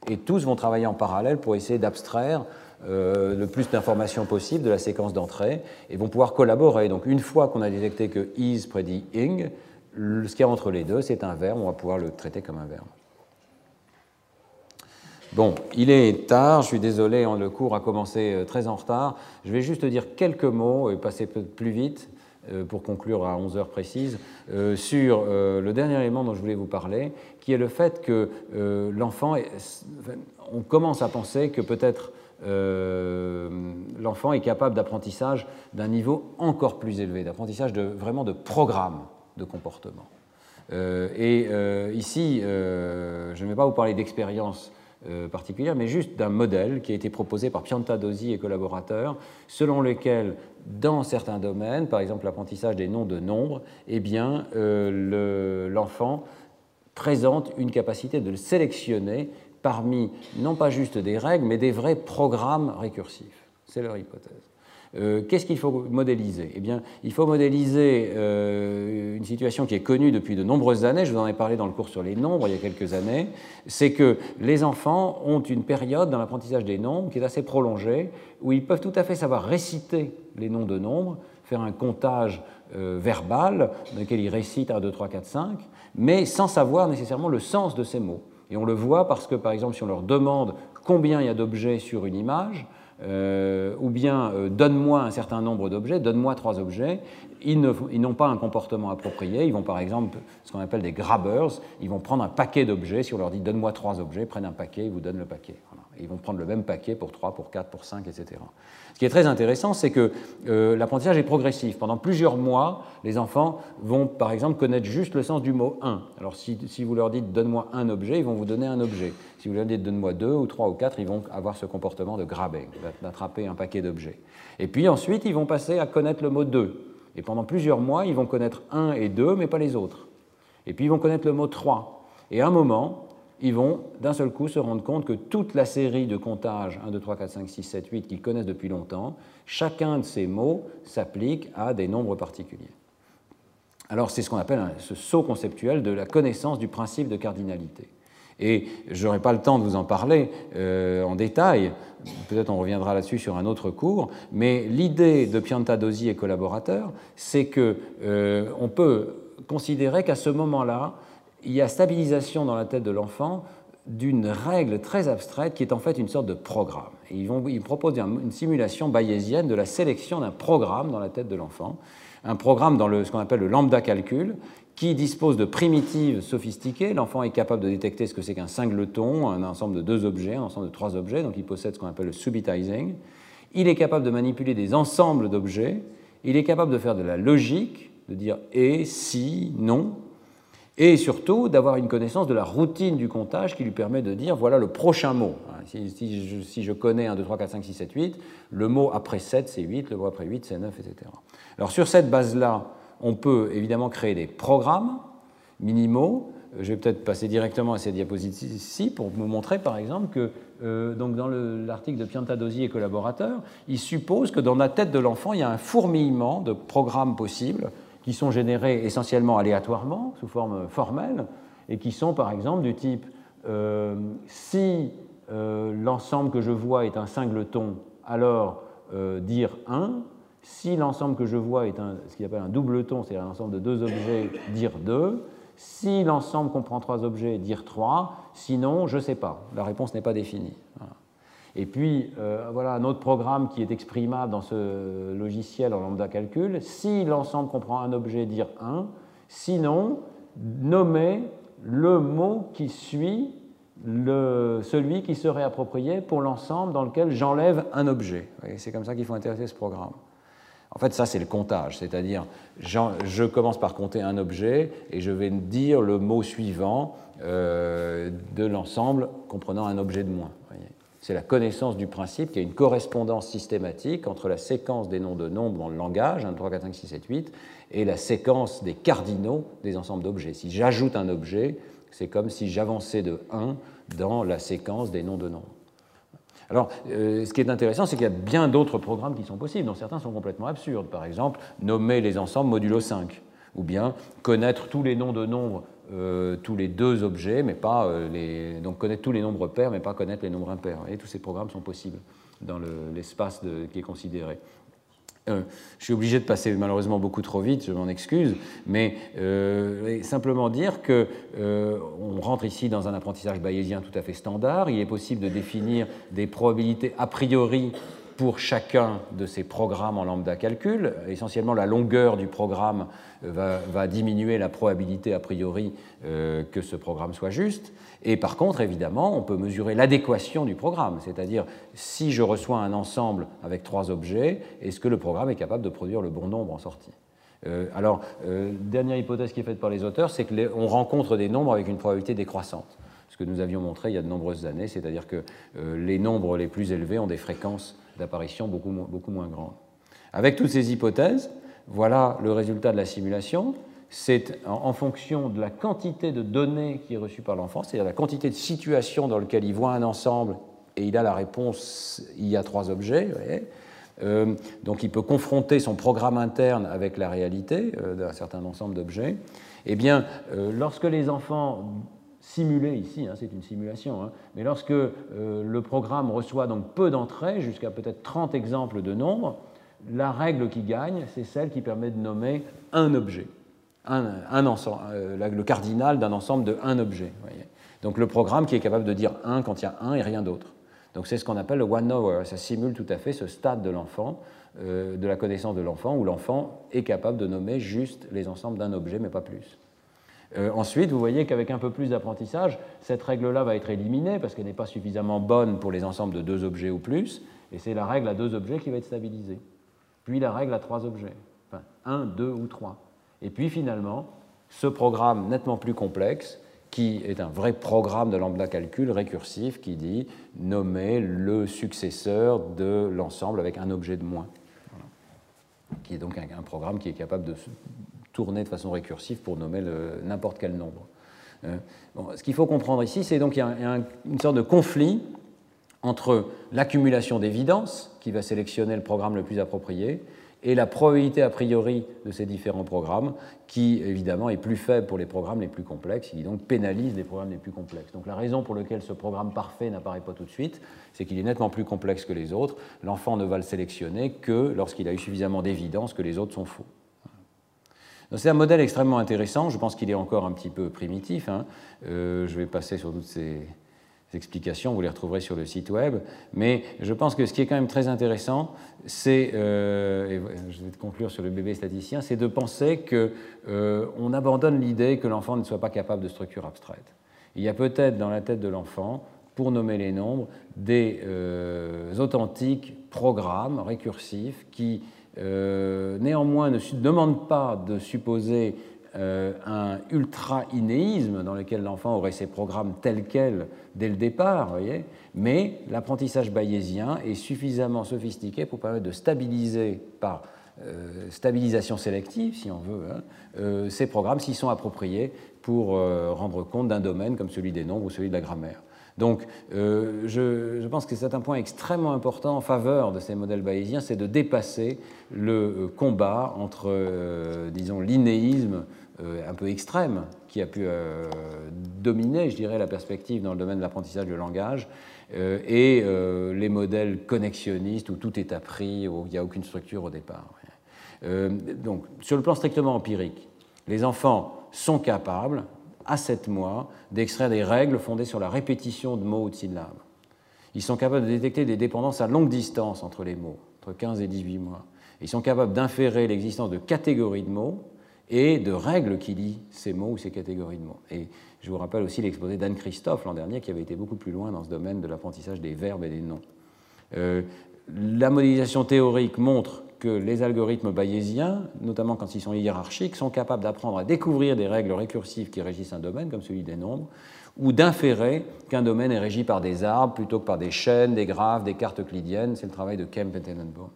Speaker 2: Et tous vont travailler en parallèle pour essayer d'abstraire euh, le plus d'informations possible de la séquence d'entrée et vont pouvoir collaborer. Donc une fois qu'on a détecté que is prédit ing, ce qu'il y a entre les deux, c'est un verbe, on va pouvoir le traiter comme un verbe. Bon, il est tard, je suis désolé, hein, le cours a commencé euh, très en retard. Je vais juste dire quelques mots et passer plus vite euh, pour conclure à 11 heures précises, euh, sur le dernier élément dont je voulais vous parler, qui est le fait que l'enfant, on commence à penser que peut-être l'enfant est capable d'apprentissage d'un niveau encore plus élevé, d'apprentissage de, vraiment de programme de comportement. et ici, je ne vais pas vous parler d'expérience euh, particulière, mais juste d'un modèle qui a été proposé par Piantadosi et collaborateurs, selon lequel, dans certains domaines, par exemple l'apprentissage des noms de nombres, eh bien, euh, l'enfant présente une capacité de le sélectionner parmi non pas juste des règles, mais des vrais programmes récursifs. C'est leur hypothèse. Euh, qu'est-ce qu'il faut modéliser? Eh bien, il faut modéliser euh, une situation qui est connue depuis de nombreuses années, je vous en ai parlé dans le cours sur les nombres il y a quelques années, c'est que les enfants ont une période dans l'apprentissage des nombres qui est assez prolongée, où ils peuvent tout à fait savoir réciter les noms de nombres, faire un comptage euh, verbal dans lequel ils récitent 1, 2, 3, 4, 5, mais sans savoir nécessairement le sens de ces mots. Et on le voit parce que, par exemple, si on leur demande combien il y a d'objets sur une image, ou bien donne-moi un certain nombre d'objets, donne-moi trois objets, ils n'ont pas un comportement approprié. Ils vont par exemple, ce qu'on appelle des grabbers, ils vont prendre un paquet d'objets. Si on leur dit donne-moi trois objets, prennent un paquet, ils vous donnent le paquet. Ils vont prendre le même paquet pour 3, pour 4, pour 5, etc. Ce qui est très intéressant, c'est que euh, l'apprentissage est progressif. Pendant plusieurs mois, les enfants vont, par exemple, connaître juste le sens du mot un. Alors, si, si vous leur dites donne-moi un objet, ils vont vous donner un objet. Si vous leur dites donne-moi deux ou trois ou quatre, ils vont avoir ce comportement de grabber, d'attraper un paquet d'objets. Et puis ensuite, ils vont passer à connaître le mot deux. Et pendant plusieurs mois, ils vont connaître un et deux, mais pas les autres. Et puis ils vont connaître le mot trois. Et à un moment, ils vont d'un seul coup se rendre compte que toute la série de comptages 1, 2, 3, 4, 5, 6, 7, 8 qu'ils connaissent depuis longtemps, chacun de ces mots s'applique à des nombres particuliers. Alors c'est ce qu'on appelle ce saut conceptuel de la connaissance du principe de cardinalité. Et je n'aurai pas le temps de vous en parler euh, en détail, peut-être on reviendra là-dessus sur un autre cours, mais l'idée de Piantadosi et collaborateurs, c'est qu'on euh, peut considérer qu'à ce moment-là, il y a stabilisation dans la tête de l'enfant d'une règle très abstraite qui est en fait une sorte de programme. ils, vont, ils proposent une simulation bayésienne de la sélection d'un programme dans la tête de l'enfant, un programme dans ce qu'on appelle le lambda calcul, qui dispose de primitives sophistiquées. L'enfant est capable de détecter ce que c'est qu'un singleton, un ensemble de deux objets, un ensemble de trois objets, donc il possède ce qu'on appelle le subitizing. Il est capable de manipuler des ensembles d'objets, il est capable de faire de la logique, de dire et, si, non, et surtout d'avoir une connaissance de la routine du comptage qui lui permet de dire voilà le prochain mot. Si, je, connais 1, 2, 3, 4, 5, 6, 7, 8, le mot après 7 c'est 8, le mot après 8 c'est 9, etc. Alors sur cette base-là, on peut évidemment créer des programmes minimaux. Je vais peut-être passer directement à ces diapositives ici pour vous montrer par exemple que euh, donc dans l'article de Piantadosi et collaborateurs, il suppose que dans la tête de l'enfant, il y a un fourmillement de programmes possibles qui sont générés essentiellement aléatoirement, sous forme formelle, et qui sont par exemple du type euh, si euh, l'ensemble que je vois est un singleton, alors euh, dire 1, si l'ensemble que je vois est un, ce qu'il appelle un doubleton, c'est-à-dire un ensemble de deux objets, dire 2, si l'ensemble comprend trois objets, dire 3, sinon je ne sais pas, la réponse n'est pas définie. Et puis, euh, voilà un autre programme qui est exprimable dans ce logiciel en lambda calcul. Si l'ensemble comprend un objet, dire 1. Sinon, nommer le mot qui suit le, celui qui serait approprié pour l'ensemble dans lequel j'enlève un objet. C'est comme ça qu'il faut intéresser ce programme. En fait, ça, c'est le comptage, c'est-à-dire je commence par compter un objet et je vais dire le mot suivant euh, de l'ensemble comprenant un objet de moins c'est la connaissance du principe qu'il y a une correspondance systématique entre la séquence des noms de nombres dans le langage, 1, 3, 4, 5, 6, 7, 8, et la séquence des cardinaux des ensembles d'objets. Si j'ajoute un objet, c'est comme si j'avançais de 1 dans la séquence des noms de nombres. Alors, euh, ce qui est intéressant, c'est qu'il y a bien d'autres programmes qui sont possibles, dont certains sont complètement absurdes. Par exemple, nommer les ensembles modulo 5, ou bien connaître tous les noms de nombres euh, tous les deux objets, mais pas euh, les, donc connaître tous les nombres pairs, mais pas connaître les nombres impairs. Et tous ces programmes sont possibles dans l'espace qui est considéré. Euh, je suis obligé de passer malheureusement beaucoup trop vite, je m'en excuse, mais simplement dire que on rentre ici dans un apprentissage bayésien tout à fait standard. Il est possible de définir des probabilités a priori pour chacun de ces programmes en lambda calcul. Essentiellement, la longueur du programme euh, va, diminuer la probabilité a priori euh, que ce programme soit juste. Et par contre, évidemment, on peut mesurer l'adéquation du programme, c'est-à-dire si je reçois un ensemble avec trois objets, est-ce que le programme est capable de produire le bon nombre en sortie? Euh, alors, dernière hypothèse qui est faite par les auteurs, c'est qu'on rencontre des nombres avec une probabilité décroissante ce que nous avions montré il y a de nombreuses années, c'est-à-dire que les nombres les plus élevés ont des fréquences d'apparition beaucoup, beaucoup moins grande. Avec toutes ces hypothèses, voilà le résultat de la simulation. C'est en fonction de la quantité de données qui est reçue par l'enfant, c'est-à-dire la quantité de situations dans lesquelles il voit un ensemble et il a la réponse, il y a trois objets. Euh, donc il peut confronter son programme interne avec la réalité euh, d'un certain ensemble d'objets. Eh bien, euh, lorsque les enfants simulé ici, hein, c'est une simulation, hein, mais lorsque le programme reçoit donc peu d'entrées, jusqu'à peut-être 30 exemples de nombres, la règle qui gagne, c'est celle qui permet de nommer un objet, un, ensemble, euh, le cardinal d'un ensemble de un objet. Donc le programme qui est capable de dire un quand il y a un et rien d'autre. Donc c'est ce qu'on appelle le one hour. Ça simule tout à fait ce stade de l'enfant, euh, de la connaissance de l'enfant, où l'enfant est capable de nommer juste les ensembles d'un objet, mais pas plus. Euh, ensuite, vous voyez qu'avec un peu plus d'apprentissage, cette règle-là va être éliminée parce qu'elle n'est pas suffisamment bonne pour les ensembles de deux objets ou plus, et c'est la règle à deux objets qui va être stabilisée. Puis la règle à trois objets, enfin un, deux ou trois. Et puis finalement, ce programme nettement plus complexe qui est un vrai programme de lambda calcul récursif qui dit nommer le successeur de l'ensemble avec un objet de moins. Qui est donc un, programme qui est capable de tourner de façon récursive pour nommer n'importe quel nombre. Euh, ce qu'il faut comprendre ici, c'est donc qu'il y a une sorte de conflit entre l'accumulation d'évidence, qui va sélectionner le programme le plus approprié, et la probabilité a priori de ces différents programmes, qui évidemment est plus faible pour les programmes les plus complexes, qui donc pénalise les programmes les plus complexes. Donc la raison pour laquelle ce programme parfait n'apparaît pas tout de suite, c'est qu'il est nettement plus complexe que les autres. L'enfant ne va le sélectionner que lorsqu'il a eu suffisamment d'évidence que les autres sont faux. C'est un modèle extrêmement intéressant, je pense qu'il est encore un petit peu primitif. Hein. Euh, je vais passer sur toutes ces, explications, vous les retrouverez sur le site web. Mais je pense que ce qui est quand même très intéressant, c'est, euh, et je vais conclure sur le bébé statisticien, c'est de penser qu'on euh, abandonne l'idée que l'enfant ne soit pas capable de structure abstraite. Il y a peut-être dans la tête de l'enfant, pour nommer les nombres, des euh, authentiques programmes récursifs qui néanmoins ne demandent pas de supposer euh, un ultra-inéisme dans lequel l'enfant aurait ses programmes tels quels dès le départ, voyez mais l'apprentissage bayésien est suffisamment sophistiqué pour permettre de stabiliser par euh, stabilisation sélective, si on veut, hein, euh, ces programmes s'ils sont appropriés pour rendre compte d'un domaine comme celui des nombres ou celui de la grammaire. Donc, je, je, pense que c'est un point extrêmement important en faveur de ces modèles bayésiens, c'est de dépasser le combat entre, disons, l'inéisme euh, un peu extrême qui a pu euh, dominer, je dirais, la perspective dans le domaine de l'apprentissage du langage, euh, et les modèles connexionnistes où tout est appris, où il n'y a aucune structure au départ. donc, sur le plan strictement empirique, les enfants sont capables, à 7 mois, d'extraire des règles fondées sur la répétition de mots ou de syllabes. Ils sont capables de détecter des dépendances à longue distance entre les mots, entre 15 et 18 mois. Ils sont capables d'inférer l'existence de catégories de mots et de règles qui lient ces mots ou ces catégories de mots. Et je vous rappelle aussi l'exposé d'Anne Christophe l'an dernier qui avait été beaucoup plus loin dans ce domaine de l'apprentissage des verbes et des noms. Euh, la modélisation théorique montre que les algorithmes bayésiens, notamment quand ils sont hiérarchiques, sont capables d'apprendre à découvrir des règles récursives qui régissent un domaine, comme celui des nombres, ou d'inférer qu'un domaine est régi par des arbres plutôt que par des chaînes, des graphes, des cartes euclidiennes. C'est le travail de Kemp et Tenenbaum.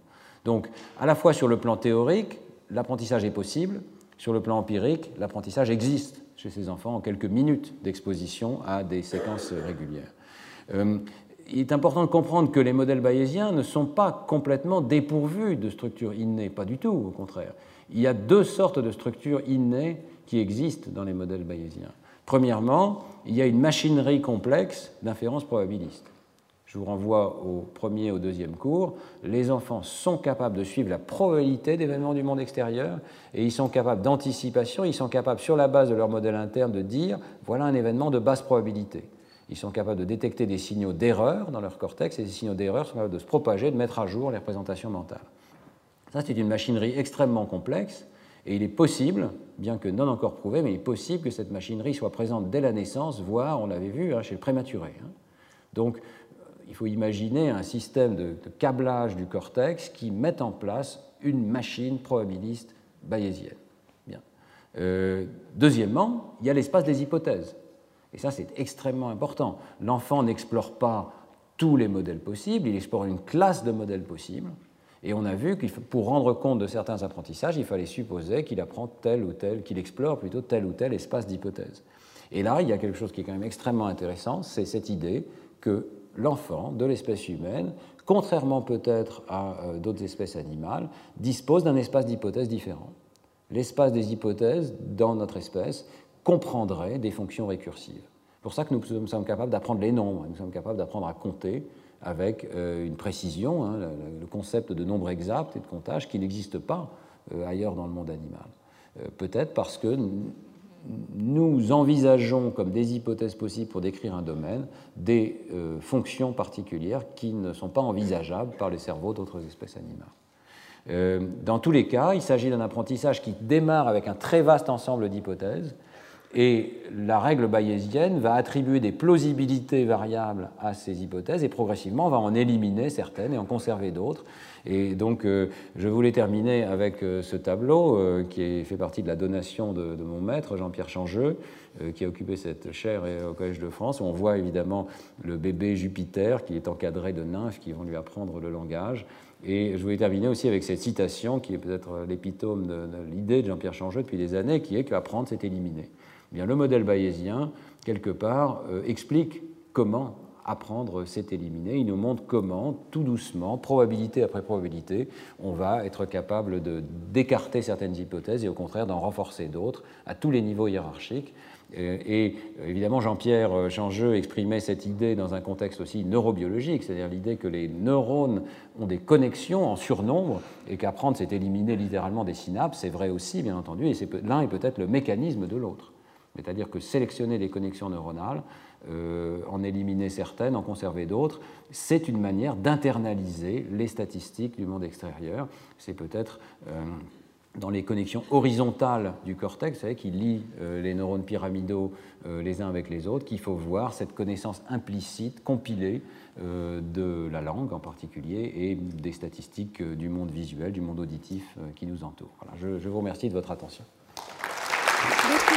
Speaker 2: Donc, à la fois sur le plan théorique, l'apprentissage est possible, sur le plan empirique, l'apprentissage existe chez ces enfants en quelques minutes d'exposition à des séquences régulières. Euh, il est important de comprendre que les modèles bayésiens ne sont pas complètement dépourvus de structures innées, pas du tout, au contraire. Il y a deux sortes de structures innées qui existent dans les modèles bayésiens. Premièrement, il y a une machinerie complexe d'inférence probabiliste. Je vous renvoie au premier et au deuxième cours. Les enfants sont capables de suivre la probabilité d'événements du monde extérieur et ils sont capables d'anticipation, ils sont capables, sur la base de leur modèle interne, de dire voilà un événement de basse probabilité. Ils sont capables de détecter des signaux d'erreur dans leur cortex et ces signaux d'erreur sont capables de se propager, de mettre à jour les représentations mentales. Ça, c'est une machinerie extrêmement complexe et il est possible, bien que non encore prouvé, mais il est possible que cette machinerie soit présente dès la naissance, voire, on l'avait vu, hein, chez le prématuré. Hein. Donc, il faut imaginer un système de, câblage du cortex qui met en place une machine probabiliste bayésienne. Bien. Euh, deuxièmement, il y a l'espace des hypothèses. Et ça, c'est extrêmement important. L'enfant n'explore pas tous les modèles possibles, il explore une classe de modèles possibles. Et on a vu que pour rendre compte de certains apprentissages, il fallait supposer qu'il apprend tel ou tel, qu'il explore plutôt tel ou tel espace d'hypothèses. Et là, il y a quelque chose qui est quand même extrêmement intéressant, c'est cette idée que l'enfant de l'espèce humaine, contrairement peut-être à euh, d'autres espèces animales, dispose d'un espace d'hypothèses différent. L'espace des hypothèses dans notre espèce comprendrait des fonctions récursives. C'est pour ça que nous sommes capables d'apprendre les nombres, nous sommes capables d'apprendre à compter avec euh, une précision, hein, le concept de nombre exact et de comptage qui n'existe pas euh, ailleurs dans le monde animal. Peut-être parce que nous envisageons comme des hypothèses possibles pour décrire un domaine des euh, fonctions particulières qui ne sont pas envisageables par les cerveaux d'autres espèces animales. Euh, dans tous les cas, il s'agit d'un apprentissage qui démarre avec un très vaste ensemble d'hypothèses et la règle bayésienne va attribuer des plausibilités variables à ces hypothèses et progressivement va en éliminer certaines et en conserver d'autres. Et donc, euh, je voulais terminer avec euh, ce tableau euh, qui fait partie de la donation de, mon maître, Jean-Pierre Changeux, qui a occupé cette chaire au Collège de France, on voit évidemment le bébé Jupiter qui est encadré de nymphes qui vont lui apprendre le langage. Et je voulais terminer aussi avec cette citation qui est peut-être l'épitome de l'idée de Jean-Pierre Changeux depuis des années, qui est qu'apprendre, c'est éliminer. Le modèle bayésien, quelque part, euh, explique comment apprendre s'est éliminé. Il nous montre comment, tout doucement, probabilité après probabilité, on va être capable d'écarter certaines hypothèses et au contraire d'en renforcer d'autres à tous les niveaux hiérarchiques. Euh, et évidemment, Jean-Pierre Changeux exprimait cette idée dans un contexte aussi neurobiologique, c'est-à-dire l'idée que les neurones ont des connexions en surnombre et qu'apprendre, c'est éliminer littéralement des synapses. C'est vrai aussi, bien entendu, et l'un est peut-être le mécanisme de l'autre c'est-à-dire que sélectionner les connexions neuronales, euh, en éliminer certaines, en conserver d'autres, c'est une manière d'internaliser les statistiques du monde extérieur. C'est peut-être euh, dans les connexions horizontales du cortex, vous savez, qui lie euh, les neurones pyramidaux les uns avec les autres, qu'il faut voir cette connaissance implicite, compilée de la langue en particulier et des statistiques du monde visuel, du monde auditif qui nous entoure. je vous remercie de votre attention.